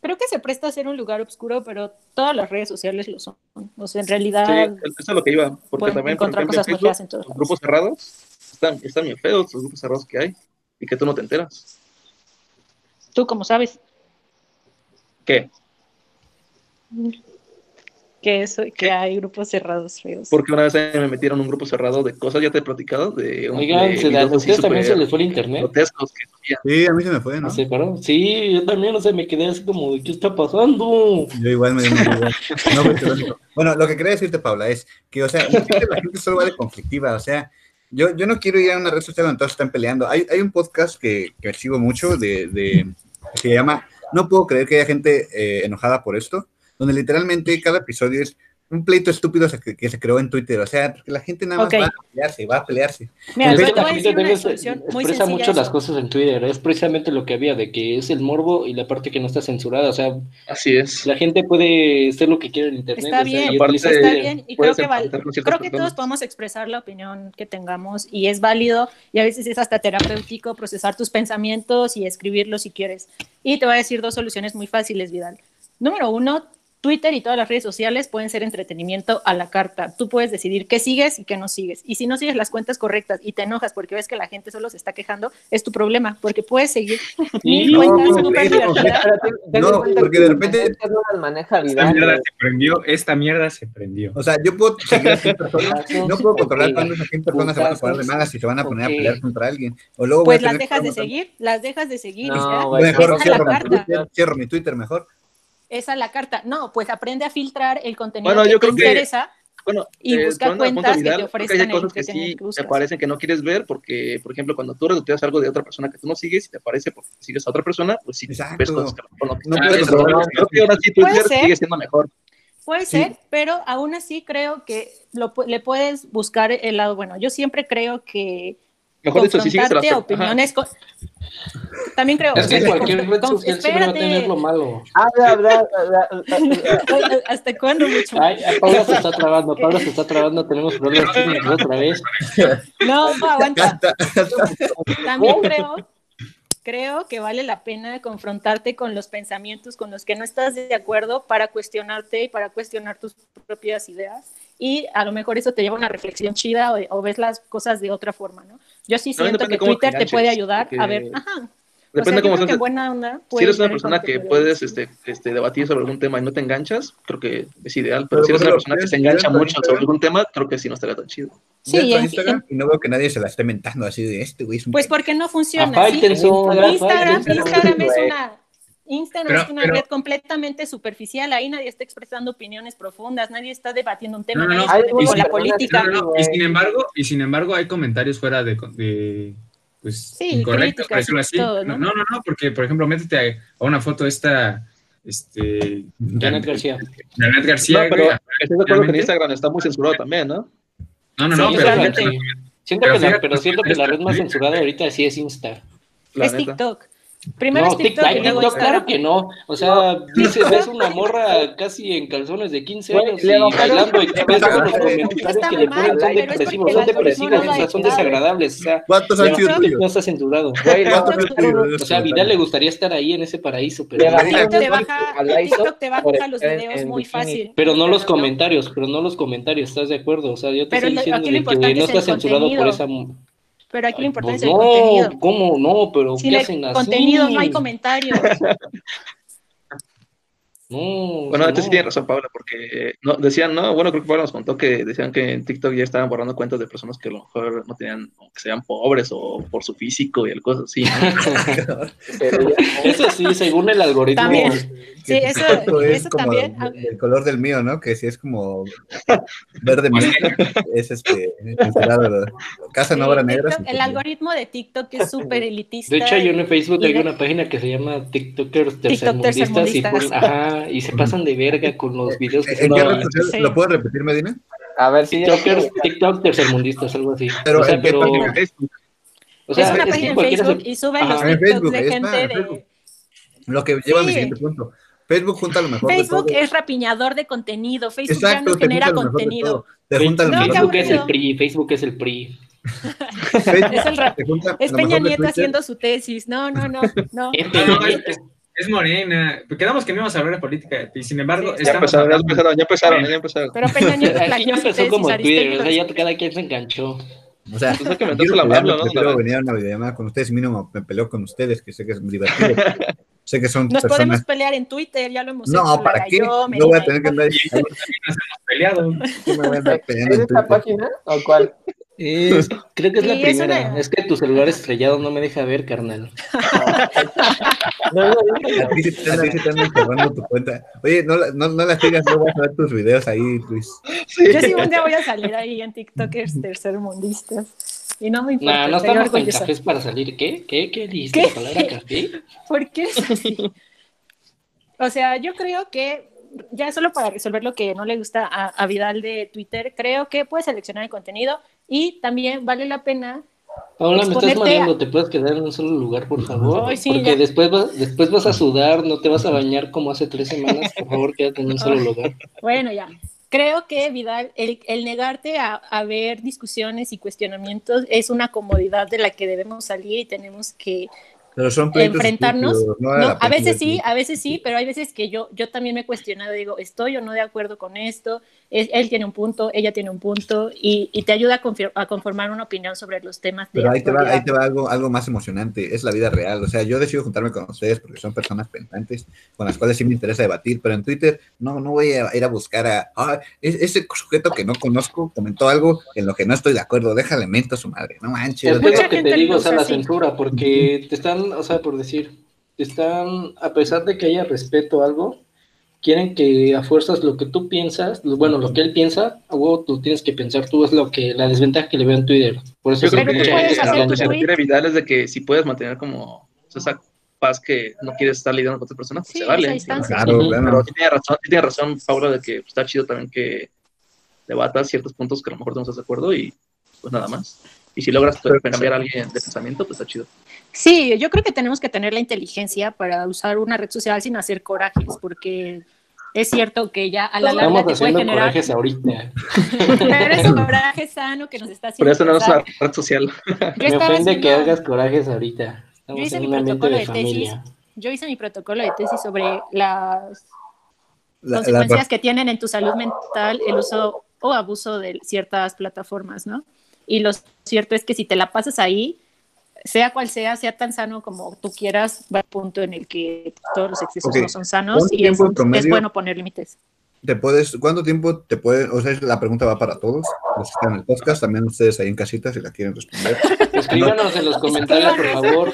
Creo que se presta a ser un lugar oscuro, pero todas las redes sociales lo son. O sea, en realidad. Sí, eso es lo que iba. Porque también, por ejemplo, cosas Facebook, en todos los grupos cerrados están, están bien feos, los grupos cerrados que hay, y que tú no te enteras. ¿Tú cómo sabes? ¿Qué? Que eso, que hay grupos cerrados feos. Porque una vez me metieron un grupo cerrado de cosas, ya te he platicado, de Oigan, ¿se ¿a ustedes también se les fue el internet? sí, a mí se me fue, ¿no? ¿Se paró? Sí, yo también, no sé, me quedé así como, ¿qué está pasando? Yo igual me no, Bueno, lo que quería decirte, Paula, es que, o sea, la gente solo va de conflictiva, o sea, yo, yo no quiero ir a una red social donde todos están peleando. Hay, hay un podcast que, que sigo mucho de, de, que se llama No puedo creer que haya gente eh, enojada por esto donde literalmente cada episodio es un pleito estúpido que, se creó en Twitter. O sea, porque la gente nada más va a pelearse, va a pelearse. Mira, la gente expresa mucho las cosas en Twitter. Es precisamente lo que había, de que es el morbo y la parte que no está censurada. O sea, así es. La gente puede hacer lo que quiera en Internet. Está bien, está bien. Y creo que, creo que todos podemos expresar la opinión que tengamos y es válido. Y a veces es hasta terapéutico procesar tus pensamientos y escribirlos si quieres. Y te voy a decir dos soluciones muy fáciles, Vidal. Número uno, Twitter y todas las redes sociales pueden ser entretenimiento a la carta. Tú puedes decidir qué sigues y qué no sigues. Y si no sigues las cuentas correctas y te enojas porque ves que la gente solo se está quejando, es tu problema, porque puedes seguir mil cuentas súper No, porque de repente maneja esta mierda se prendió, esta mierda se prendió. O sea, yo puedo seguir a 100 personas, no puedo controlar cuándo esas 100 personas se van a poner de malas y se van a poner a pelear contra alguien. O luego pues las dejas de seguir, las dejas de seguir. No, mejor cierro mi Twitter mejor esa la carta. No, pues aprende a filtrar el contenido que te interesa. bueno, y eh, busca cuentas que te ofrezcan hay cosas que sí te parecen que no quieres ver porque, por ejemplo, cuando tú retuiteas algo de otra persona que tú no sigues y te parece porque sigues a otra persona, pues sí ves cosas que no, no, puedes Creo que ahora sí Twitter sigue siendo mejor. Puede ser, pero aún así creo que lo, le puedes buscar el lado bueno. Yo siempre creo que Mejor dicho, si sigues las opiniones. También creo. Es que cualquier red social siempre va a tener lo malo. ¿Hasta cuándo, mucho? Ay, Pablo se está trabando, Pablo se está trabando, tenemos problemas otra vez. No, no, aguanta. También creo creo que vale la pena confrontarte con los pensamientos con los que no estás de acuerdo para cuestionarte y para cuestionar tus propias ideas. Y a lo mejor eso te lleva a una reflexión chida o, ves las cosas de otra forma, ¿no? Yo sí siento que Twitter te, puede ayudar a ver, ajá, Depende cómo seas. Buena onda, si eres una persona que puedes este, este, debatir sobre algún tema y no te enganchas, creo que es ideal. Pero, si eres una persona que se engancha mucho sobre algún tema, creo que sí no estaría tan chido. Sí, y, Instagram, y no veo que nadie se la esté mentando así de este güey. Pues porque no funciona. Instagram, Instagram es una Instagram es una red completamente superficial, ahí nadie está expresando opiniones profundas, nadie está debatiendo un tema, no, no, la política. y sin embargo, y sin embargo hay comentarios fuera de pues sí, incorrecto, así. ¿no? ¿no? no, no, porque por ejemplo, métete a, una foto esta, este... Janet García. Janet García. No, pero estoy de acuerdo que en Instagram está muy censurado también, ¿no? No, no, no, pero, siento, que la, pero siento que la red más censurada ahorita sí es Insta. es TikTok. Primero no, TikTok, TikTok, claro que no. O sea, dices, ves una morra casi en calzones de 15 años y bailando y ves los comentarios que le ponen son depresivos, son depresivos, o sea, son desagradables. O sea, ¿Cuántos han sido No está censurado. O sea, a Vidal le gustaría estar ahí en ese paraíso, pero TikTok te baja, los videos muy fácil. Pero no los comentarios, pero no los comentarios, ¿estás de acuerdo? O sea, yo te estoy diciendo que no está censurado por esa pero aquí lo importante pues es el contenido. ¿Cómo no? Pero ¿qué hacen así? contenido no hay comentarios. bueno, antes sí tiene razón Paula, porque no, decían, no, bueno, creo que Paula nos contó que decían que en TikTok ya estaban borrando cuentas de personas que a lo mejor no tenían, que sean pobres o por su físico y el cosas así. eso sí, según el algoritmo. También. Sí, eso, es como también. El, color del mío, ¿no? Que si es como verde, es este, casa no obra negra. El algoritmo de TikTok es súper elitista. De hecho, yo en Facebook hay una página que se llama TikTokers tercermundistas y, ajá, y se pasan de verga con los videos que ¿En qué ¿Lo puedes repetir, Medina? A ver si TikTokers, TikTok tercermundistas, algo así. Pero, o sea, pero... O sea, es una página en Facebook y suben los TikToks de gente de... Lo que lleva a mi siguiente punto. Facebook junta lo mejor Facebook es rapiñador de contenido. Facebook ya no genera contenido. Te junta lo Facebook es el PRI, Facebook es el PRI. es, el es Peña Nieto haciendo su tesis. No, no, no, no. Es morena. Quedamos que no íbamos a hablar de política y sin embargo. ya, empezaron, ya empezaron, ya empezaron, ya empezaron. Pero Peña Nieto ya empezó como Twitter, o sea, ya cada quien se enganchó. O sea, pues que me la mano, ¿no? venir a una videollamada con ustedes y mínimo me peleo con ustedes, que sé que es divertido. sé que son Nos podemos pelear en Twitter, ya lo hemos no, hecho. No, ¿para qué? no voy a tener que andar peleado. ¿Es esta página o cuál? creo que es la primera. Es, que tu celular estrellado no me deja ver, carnal. no, no, a ti se te andan tu cuenta. Oye, no, no, no las digas, no vas a ver tus videos ahí, Luis. Yo sí un día voy a salir ahí en TikTokers tercermundistas. Y no me importa. No, no estamos con cafés para salir. ¿Qué? ¿Qué? ¿Qué dijiste? ¿Qué? ¿La palabra café? ¿Por qué es así? O sea, yo creo que ya solo para resolver lo que no le gusta a, a Vidal de Twitter, creo que puede seleccionar el contenido y también vale la pena Paula, me estás mareando, ¿te puedes quedar en un solo lugar, por favor? Porque después, después vas a sudar, no te vas a bañar como hace tres semanas, por favor, quédate en un solo lugar. Bueno, ya. Creo que, Vidal, el, el negarte a, a, ver discusiones y cuestionamientos es una comodidad de la que debemos salir y tenemos que pero son enfrentarnos. No, a veces sí, a veces sí, pero hay veces que yo, yo también me he cuestionado, digo, estoy o no de acuerdo con esto, él tiene un punto, ella tiene un punto, y, y te ayuda a, conformar una opinión sobre los temas. De pero ahí te, va, ahí te va, algo, algo más emocionante, es la vida real. O sea, yo decido juntarme con ustedes porque son personas pensantes con las cuales sí me interesa debatir, pero en Twitter no, no voy a ir a buscar a, ah, ese sujeto que no conozco comentó algo en lo que no estoy de acuerdo, déjale mento a su madre, no manches. Es lo que te digo, o sea, la censura, porque te están o sea, por decir, están, a pesar de que haya respeto a algo, quieren que a fuerzas lo que tú piensas, bueno, lo que él piensa, a tú tienes que pensar tú es lo que, la desventaja que le veo en Twitter. Por eso Yo creo que, que se Vidal es de que si puedes mantener como esa paz que no quieres estar lidiando con otras personas, pues se vale. Claro, Pero sí tiene razón, tiene razón, Paula, de que está chido también que debatas ciertos puntos que a lo mejor no estás de acuerdo y pues nada más. Y si logras cambiar a alguien de pensamiento, pues está chido. Sí, yo creo que tenemos que tener la inteligencia para usar una red social sin hacer corajes, porque es cierto que ya a la larga te puede generar... corajes ahorita. Pero es un coraje sano que nos está haciendo Por eso no es una red social. Me ofende que hagas corajes ahorita. yo hice mi protocolo de, tesis. Yo hice mi protocolo de tesis sobre las consecuencias que tienen en tu salud mental el uso o abuso de ciertas plataformas, ¿no? Y lo cierto es que si te la pasas ahí, sea cual sea, sea tan sano como tú quieras, va al punto en el que todos los excesos no son sanos y es, es, bueno poner límites te puedes, ¿cuánto tiempo te puede, o sea, la pregunta va para todos, los que están en el podcast, también ustedes ahí en casita si la quieren responder. Escríbanos en los comentarios, por favor.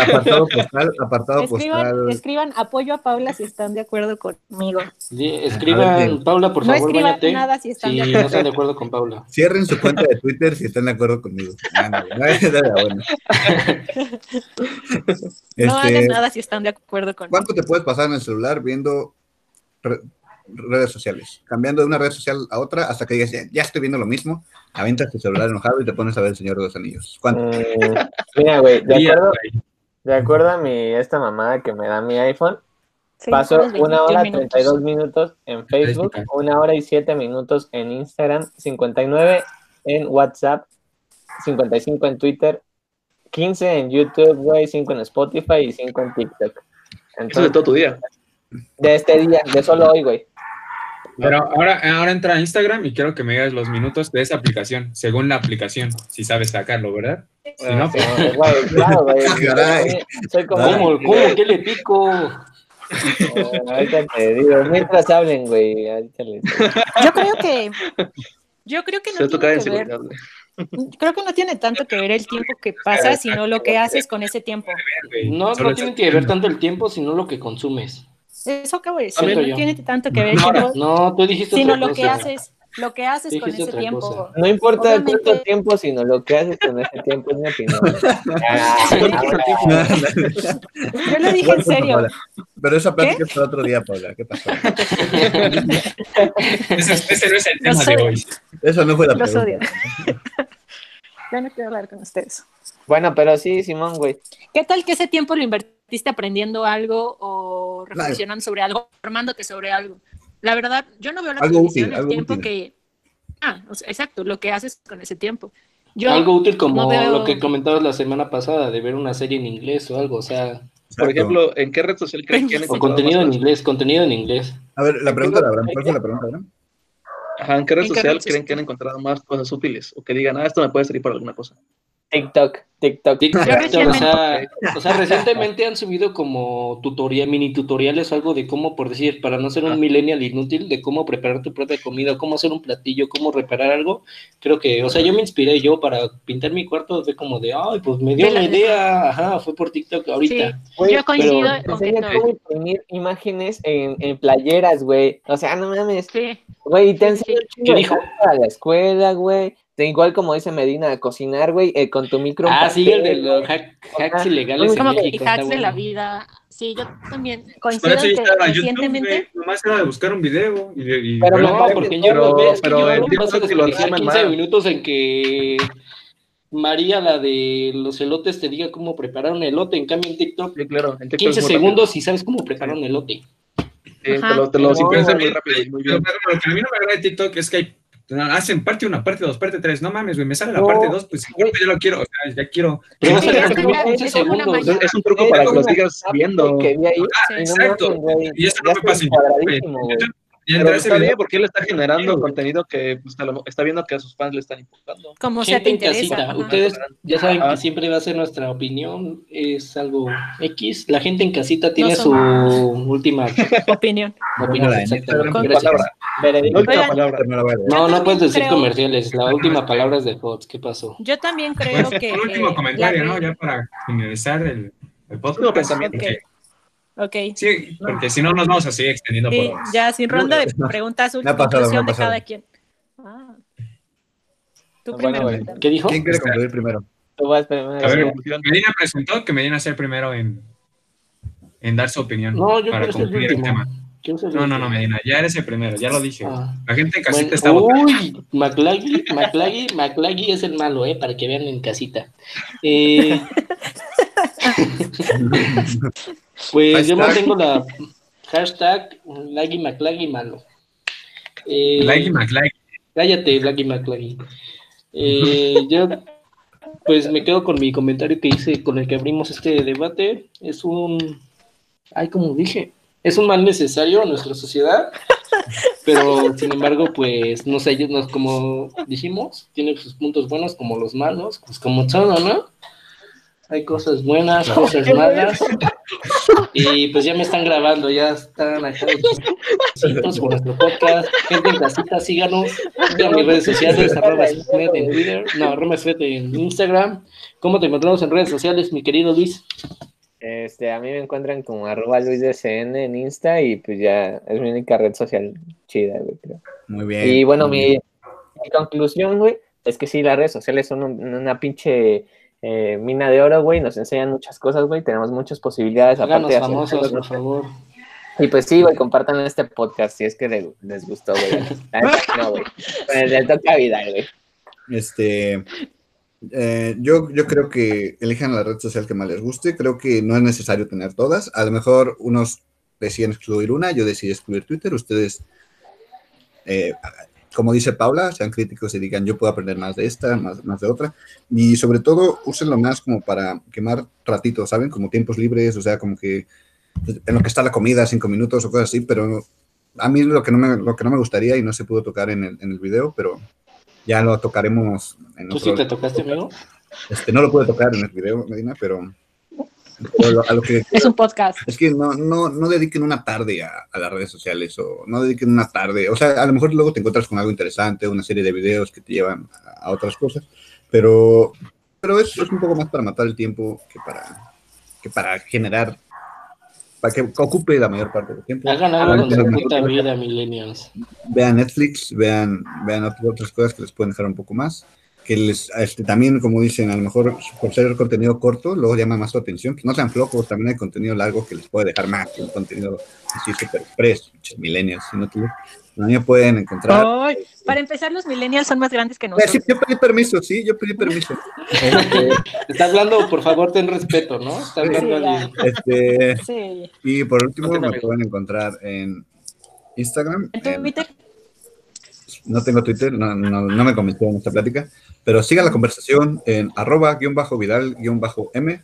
apartado postal, apartado escriban, postal. Escriban apoyo a Paula si están de acuerdo conmigo. escriban, Paula, por favor, no escriban nada si están, de, acuerdo. no están de acuerdo con Paula. Cierren su cuenta de Twitter si están de acuerdo conmigo. No, no, no hagan este, nada si están de acuerdo conmigo. ¿Cuánto te puedes pasar en el celular viendo redes sociales, cambiando de una red social a otra hasta que digas, ya, estoy viendo lo mismo, aventas tu celular enojado y te pones a ver el Señor de los Anillos. ¿Cuánto? Mm, mira, güey, de acuerdo, de acuerdo a mi, esta mamada que me da mi iPhone, paso una hora y 32 minutos en Facebook, una hora y 7 minutos en Instagram, 59 en WhatsApp, 55 en Twitter, 15 en YouTube, güey, 5 en Spotify y 5 en TikTok. Entonces, Eso de todo tu día. De este día, de solo hoy, güey. Pero ahora, ahora entra a Instagram y quiero que me digas los minutos de esa aplicación, según la aplicación, si sabes sacarlo, ¿verdad? Si no, pues... claro, güey. Soy como... ¿Cómo, ¿Cómo? ¿Qué le pico? ahorita te digo, mientras hablen, güey. Yo creo que. Yo creo que no tiene que ver. Creo que no tiene tanto que ver el tiempo que pasa, sino lo que haces con ese tiempo. No, no tiene que ver tanto el tiempo, sino lo que consumes. Eso acabo de decir, no tiene tanto que ver tiempo, no, tú dijiste sino lo que haces lo que haces con ese tiempo. No importa cuánto tiempo, sino lo que haces con ese tiempo, es mi opinión. Yo lo dije en serio. Pero esa plática es para otro día, Paula. ¿Qué pasó? ese, ese, no es el tema de hoy. Eso no fue la Los pregunta. odio. ya no quiero hablar con ustedes. Bueno, pero sí, Simón, güey. ¿Qué tal que ese tiempo lo aprendiendo algo o reflexionando sobre algo, formándote sobre algo? La verdad, yo no veo la algo útil, el tiempo que... Ah, exacto, lo que haces con ese tiempo. algo útil como lo que comentabas la semana pasada, de ver una serie en inglés o algo, o sea... Por ejemplo, ¿en qué red social creen que O contenido en inglés, contenido en inglés. A ver, la pregunta, la ¿cuál fue la pregunta, Ajá, ¿en qué red social creen que han encontrado más cosas útiles? O que digan, ah, esto me puede servir para alguna cosa. TikTok, TikTok. TikTok o, sea, o sea, recientemente han subido como tutorial, mini tutoriales o algo de cómo, por decir, para no ser un millennial inútil, de cómo preparar tu propia comida, cómo hacer un platillo, cómo reparar algo. Creo que, o sea, yo me inspiré yo para pintar mi cuarto de como de, ay, pues me dio la idea, ajá, fue por TikTok ahorita. Sí, yo coincido con que cómo imprimir imágenes en, en playeras, güey. O sea, no mames. Sí. Güey, te enseño ¿Qué dijo? a la escuela, güey igual como dice Medina, cocinar, güey, eh, con tu micro. Ah, sí, el de los hacks ilegales. Como que hacks de la vida. Sí, yo también coincido que recientemente. nomás era de buscar un video. Y, y pero no, porque yo lo veo, que yo lo 15 minutos en que María, la de los elotes, te diga cómo preparar un elote. En cambio, en TikTok, sí, claro, en 15 segundos y sabes cómo preparar un elote. Sí, te lo, te lo no, muy rápido. Muy bien. Pero, lo que a mí no me agrada de TikTok es que hay hacen parte 1, parte 2, parte 3. No mames, güey, me sale la parte 2, pues yo lo quiero, o sea, ya quiero. Pero sí, es, es, un truco para que lo sigas viendo. Ah, exacto. Y eso no me pasa Pero está bien porque él está generando contenido que pues, está viendo que a sus fans le están importando. Como sea te interesa. Ustedes ya saben que siempre va a ser nuestra opinión, es algo X. La gente en casita tiene su última opinión. opinión No, no puedes decir comerciales. La última palabra es de Fox. ¿Qué pasó? Yo también creo pues, que. Un último eh, comentario, ¿no? Ya para finalizar el, el podcast. pensamiento. Ok. Sí, porque si no nos vamos a seguir extendiendo sí, por Ya, sin ronda de preguntas, última conclusión de cada quien. Ah. Tú primero. ¿Qué dijo? ¿Quién quiere concluir primero? Tú vas primero. A ver, Medina presentó que Medina sea el primero en, en dar su opinión no, yo para concluir el, tema. No, no, no, Medina, ya eres el primero, ya lo dije. Ah. La gente en casita está Uy, McLaggy, McLaggy, McLaggy es el malo, ¿eh? Para que vean en casita. Eh, pues yo mantengo la hashtag Laggy McLaggy malo. Eh, Laggy McLaggy. Cállate, Laggy McLaggy. Eh, yo pues me quedo con mi comentario que hice con el que abrimos este debate. Es un, ay, como dije, es un mal necesario a nuestra sociedad, pero sin embargo, pues, no sé, ellos, como dijimos, tiene sus puntos buenos como los malos, pues como todo, ¿no? Hay cosas buenas, cosas malas. Y pues ya me están grabando, ya están acá por nuestro podcast. Gente en casita, síganos. En mis redes sociales, arroba en Twitter, no, arroba en Instagram. ¿Cómo te encontramos en redes sociales, mi querido Luis? Este, a mí me encuentran como arroba luisdcn en Insta y pues ya es mi única red social chida, güey, creo. Muy bien. Y bueno, mi, conclusión, güey, es que sí, las redes sociales son una pinche eh, mina de oro, güey, nos enseñan muchas cosas, güey, tenemos muchas posibilidades. aparte de famosos, por favor. Y pues sí, güey, compartan este podcast si es que les, gustó, güey. no, güey. Les toca vida, güey. Este, eh, yo, yo creo que elijan la red social que más les guste. Creo que no es necesario tener todas. A lo mejor unos deciden excluir una, yo decidí excluir Twitter. Ustedes, eh, como dice Paula, sean críticos y digan yo puedo aprender más de esta, más, más de otra. Y sobre todo, úsenlo más como para quemar ratitos, ¿saben? Como tiempos libres, o sea, como que en lo que está la comida, cinco minutos o cosas así. Pero a mí lo que no me, lo que no me gustaría y no se pudo tocar en el, en el video, pero ya lo tocaremos en ¿Tú sí te tocaste, amigo? Este, no lo pude tocar en el video, Medina, pero es un podcast. Es que no, no, no dediquen una tarde a, a, las redes sociales o no dediquen una tarde. O sea, a lo mejor luego te encuentras con algo interesante, una serie de videos que te llevan a, otras cosas, pero, pero eso es un poco más para matar el tiempo que para, que para generar para que ocupe la mayor parte del tiempo. Hagan algo con su vida, millennials. Vean Netflix, vean, vean otras cosas que les pueden dejar un poco más que les, este, también, como dicen, a lo mejor por ser contenido corto, luego llama más su atención, que no sean flojos, también hay contenido largo que les puede dejar más un contenido así super express, millennials, si no tú, también pueden encontrar. para empezar, los millennials son más grandes que nosotros. Sí, yo pedí permiso, sí, yo pedí permiso. este, está hablando, por favor, ten respeto, ¿no? Está hablando este, sí. Y por último, me pueden encontrar en Instagram. ¿En Twitter? no tengo Twitter, no, no, no me convenció en esta plática, pero siga la conversación en arroba guion bajo vidal guion bajo m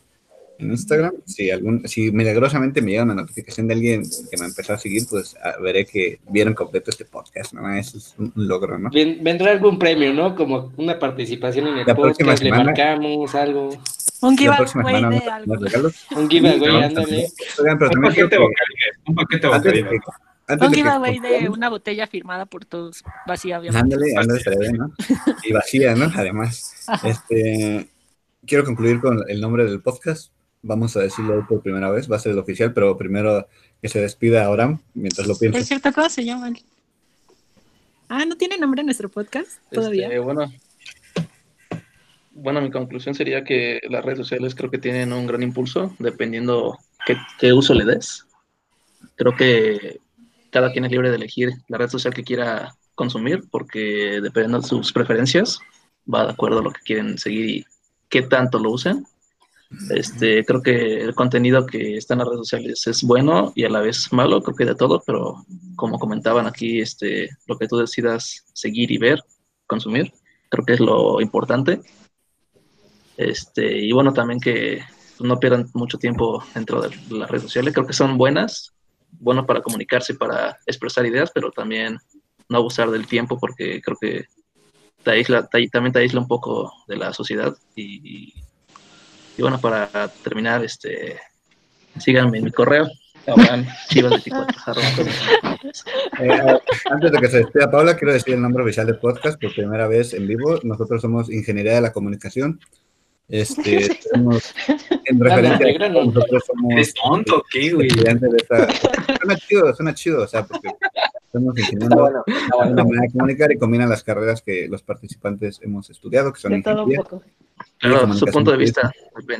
en Instagram. Si, algún, si milagrosamente me llega una notificación de alguien que me empezó a seguir, pues ah, veré que vieron completo este podcast, ¿no? Eso es un, logro, ¿no? Vendrá algún premio, ¿no? Como una participación en el podcast, le marcamos algo. Un giveaway de algo. Un giveaway, ándale. Un paquete vocal, un paquete vocal un giveaway de una botella firmada por todos, vacía, obviamente. Ándale, ándale, ¿no? Y vacía, ¿no? Además, este, quiero concluir con el nombre del podcast. Vamos a decirlo por primera vez, va a ser el oficial, pero primero que se despida Abraham mientras lo piensa. Es cierto, ¿cómo se llama? Ah, ¿no tiene nombre nuestro podcast todavía? Este, bueno, bueno, mi conclusión sería que las redes sociales creo que tienen un gran impulso, dependiendo qué, qué uso le des. Creo que cada quien es libre de elegir la red social que quiera consumir, porque dependiendo de sus preferencias, va de acuerdo a lo que quieren seguir y qué tanto lo usen. Este, creo que el contenido que está en las redes sociales es bueno y a la vez malo, creo que de todo, pero como comentaban aquí, este, lo que tú decidas seguir y ver, consumir, creo que es lo importante. Este, y bueno, también que no pierdan mucho tiempo dentro de las redes sociales, creo que son buenas, bueno para comunicarse, para expresar ideas, pero también no abusar del tiempo porque creo que te aísla, también te aísla un poco de la sociedad. Y, y, bueno, para terminar, este síganme en mi correo, chivas24. eh, antes de que se despida Paula, quiero decir el nombre oficial del podcast por primera vez en vivo. Nosotros somos Ingeniería de la Comunicación este, tenemos, en referencia a nosotros somos. ¿Es tonto qué, güey? Suena chido, suena chido, o sea, porque estamos enseñando bueno, una manera de comunicar y combina las carreras que los participantes hemos estudiado, que son de todo un poco. Claro, su punto de vista.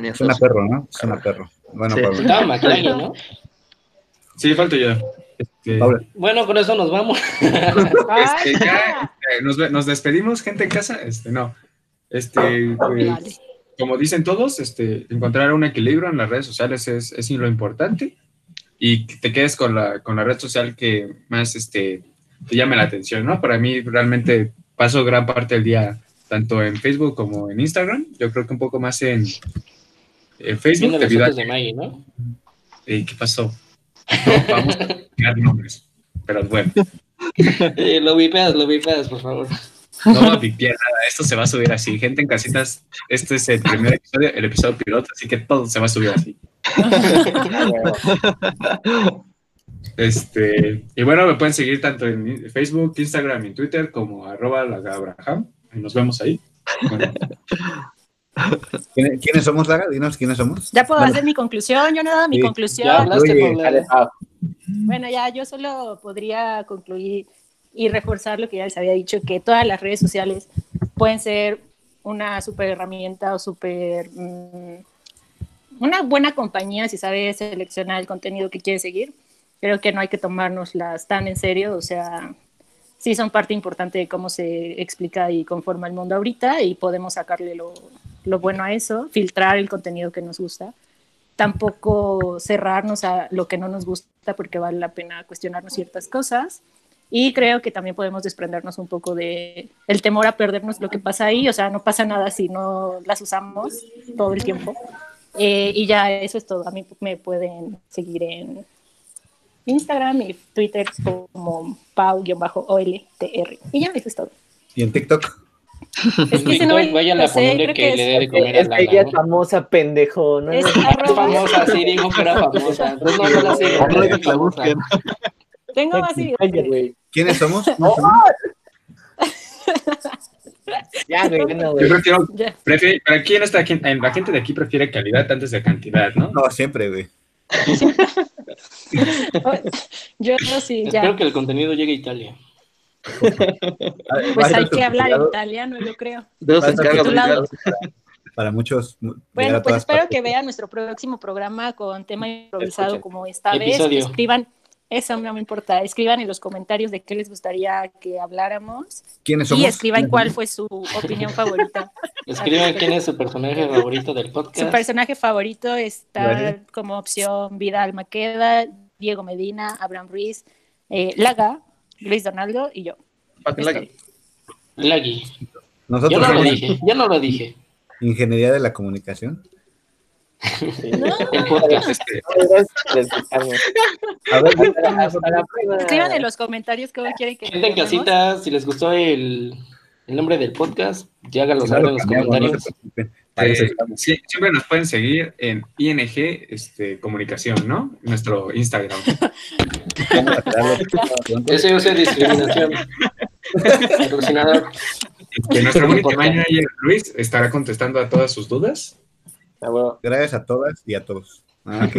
Es una perro, ¿no? Es una perro. Bueno, sí. Pablo. ¿no? Sí, falto yo. Este... Bueno, con eso nos vamos. este, ya, eh, nos, nos, despedimos, gente en casa. Este, no. Este, pues, como dicen todos, este, encontrar un equilibrio en las redes sociales es, es lo importante y que te quedes con la, con la red social que más este, te llame la atención, ¿no? Para mí realmente paso gran parte del día tanto en Facebook como en Instagram. Yo creo que un poco más en, en Facebook. Debido a... de Maggie, ¿no? ¿Y qué pasó? No, vamos a nombres, pero bueno. lo vipeas, lo vipeas, por favor. No va a nada, esto se va a subir así. Gente en casitas, este es el primer episodio, el episodio piloto, así que todo se va a subir así. Este, y bueno, me pueden seguir tanto en Facebook, Instagram y Twitter como arroba lagabraham. Nos vemos ahí. ¿Quiénes somos, Laga? Dinos quiénes somos. Ya puedo hacer mi conclusión, yo no he dado mi conclusión. Bueno, ya yo solo podría concluir y reforzar lo que ya les había dicho, que todas las redes sociales pueden ser una super herramienta o super... Mm, una buena compañía si sabes seleccionar el contenido que quieres seguir. Creo que no hay que tomárnoslas tan en serio, o sea, sí son parte importante de cómo se explica y conforma el mundo ahorita y podemos sacarle lo, lo bueno a eso, filtrar el contenido que nos gusta tampoco cerrarnos a lo que no nos gusta porque vale la pena cuestionarnos ciertas cosas y creo que también podemos desprendernos un poco de el temor a perdernos lo que pasa ahí, o sea, no pasa nada si no las usamos todo el tiempo. Eh, y ya eso es todo. A mí me pueden seguir en Instagram y Twitter como pau-oltr. Y ya eso es todo. ¿Y en TikTok? Es que no vayan a ponerle que, le dé de comer a la Ella es famosa, pendejo. ¿no? Es famosa, sí, dijo que era famosa. Entonces no, la sigo. Tengo más ¿Quiénes somos? ya, güey, no, güey. Yo prefiero, ¿para quién está aquí? La gente de aquí prefiere calidad antes de cantidad, ¿no? No, siempre, güey. yo no sí, ya. Espero que el contenido llegue a Italia. Pues hay que hablar en italiano, yo creo. Para muchos. Bueno, pues espero que vean nuestro próximo programa con tema improvisado como esta vez. Escriban, eso no me importa, escriban en los comentarios de qué les gustaría que habláramos. ¿Quiénes somos? Y escriban cuál fue su opinión favorita. Escriban quién es su personaje favorito del podcast. Su personaje favorito está como opción Vidal Maqueda, Diego Medina, Abraham Ruiz, eh, Laga, Luis Donaldo y yo. Lagui. Lagui. Nosotros yo no lo dije, yo no lo dije. Ingeniería de la comunicación. Escriban en los comentarios cómo quieren que. Gente en casita, si les gustó el, el nombre del podcast, ya háganlo saber en los comentarios. Eh, siempre nos pueden seguir en ING este, Comunicación, ¿no? Nuestro Instagram. Ese es discriminación. Patrocinador. Que nuestro único manager Luis estará contestando a todas sus dudas. Gracias a todas y a todos. Ah,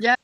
ya.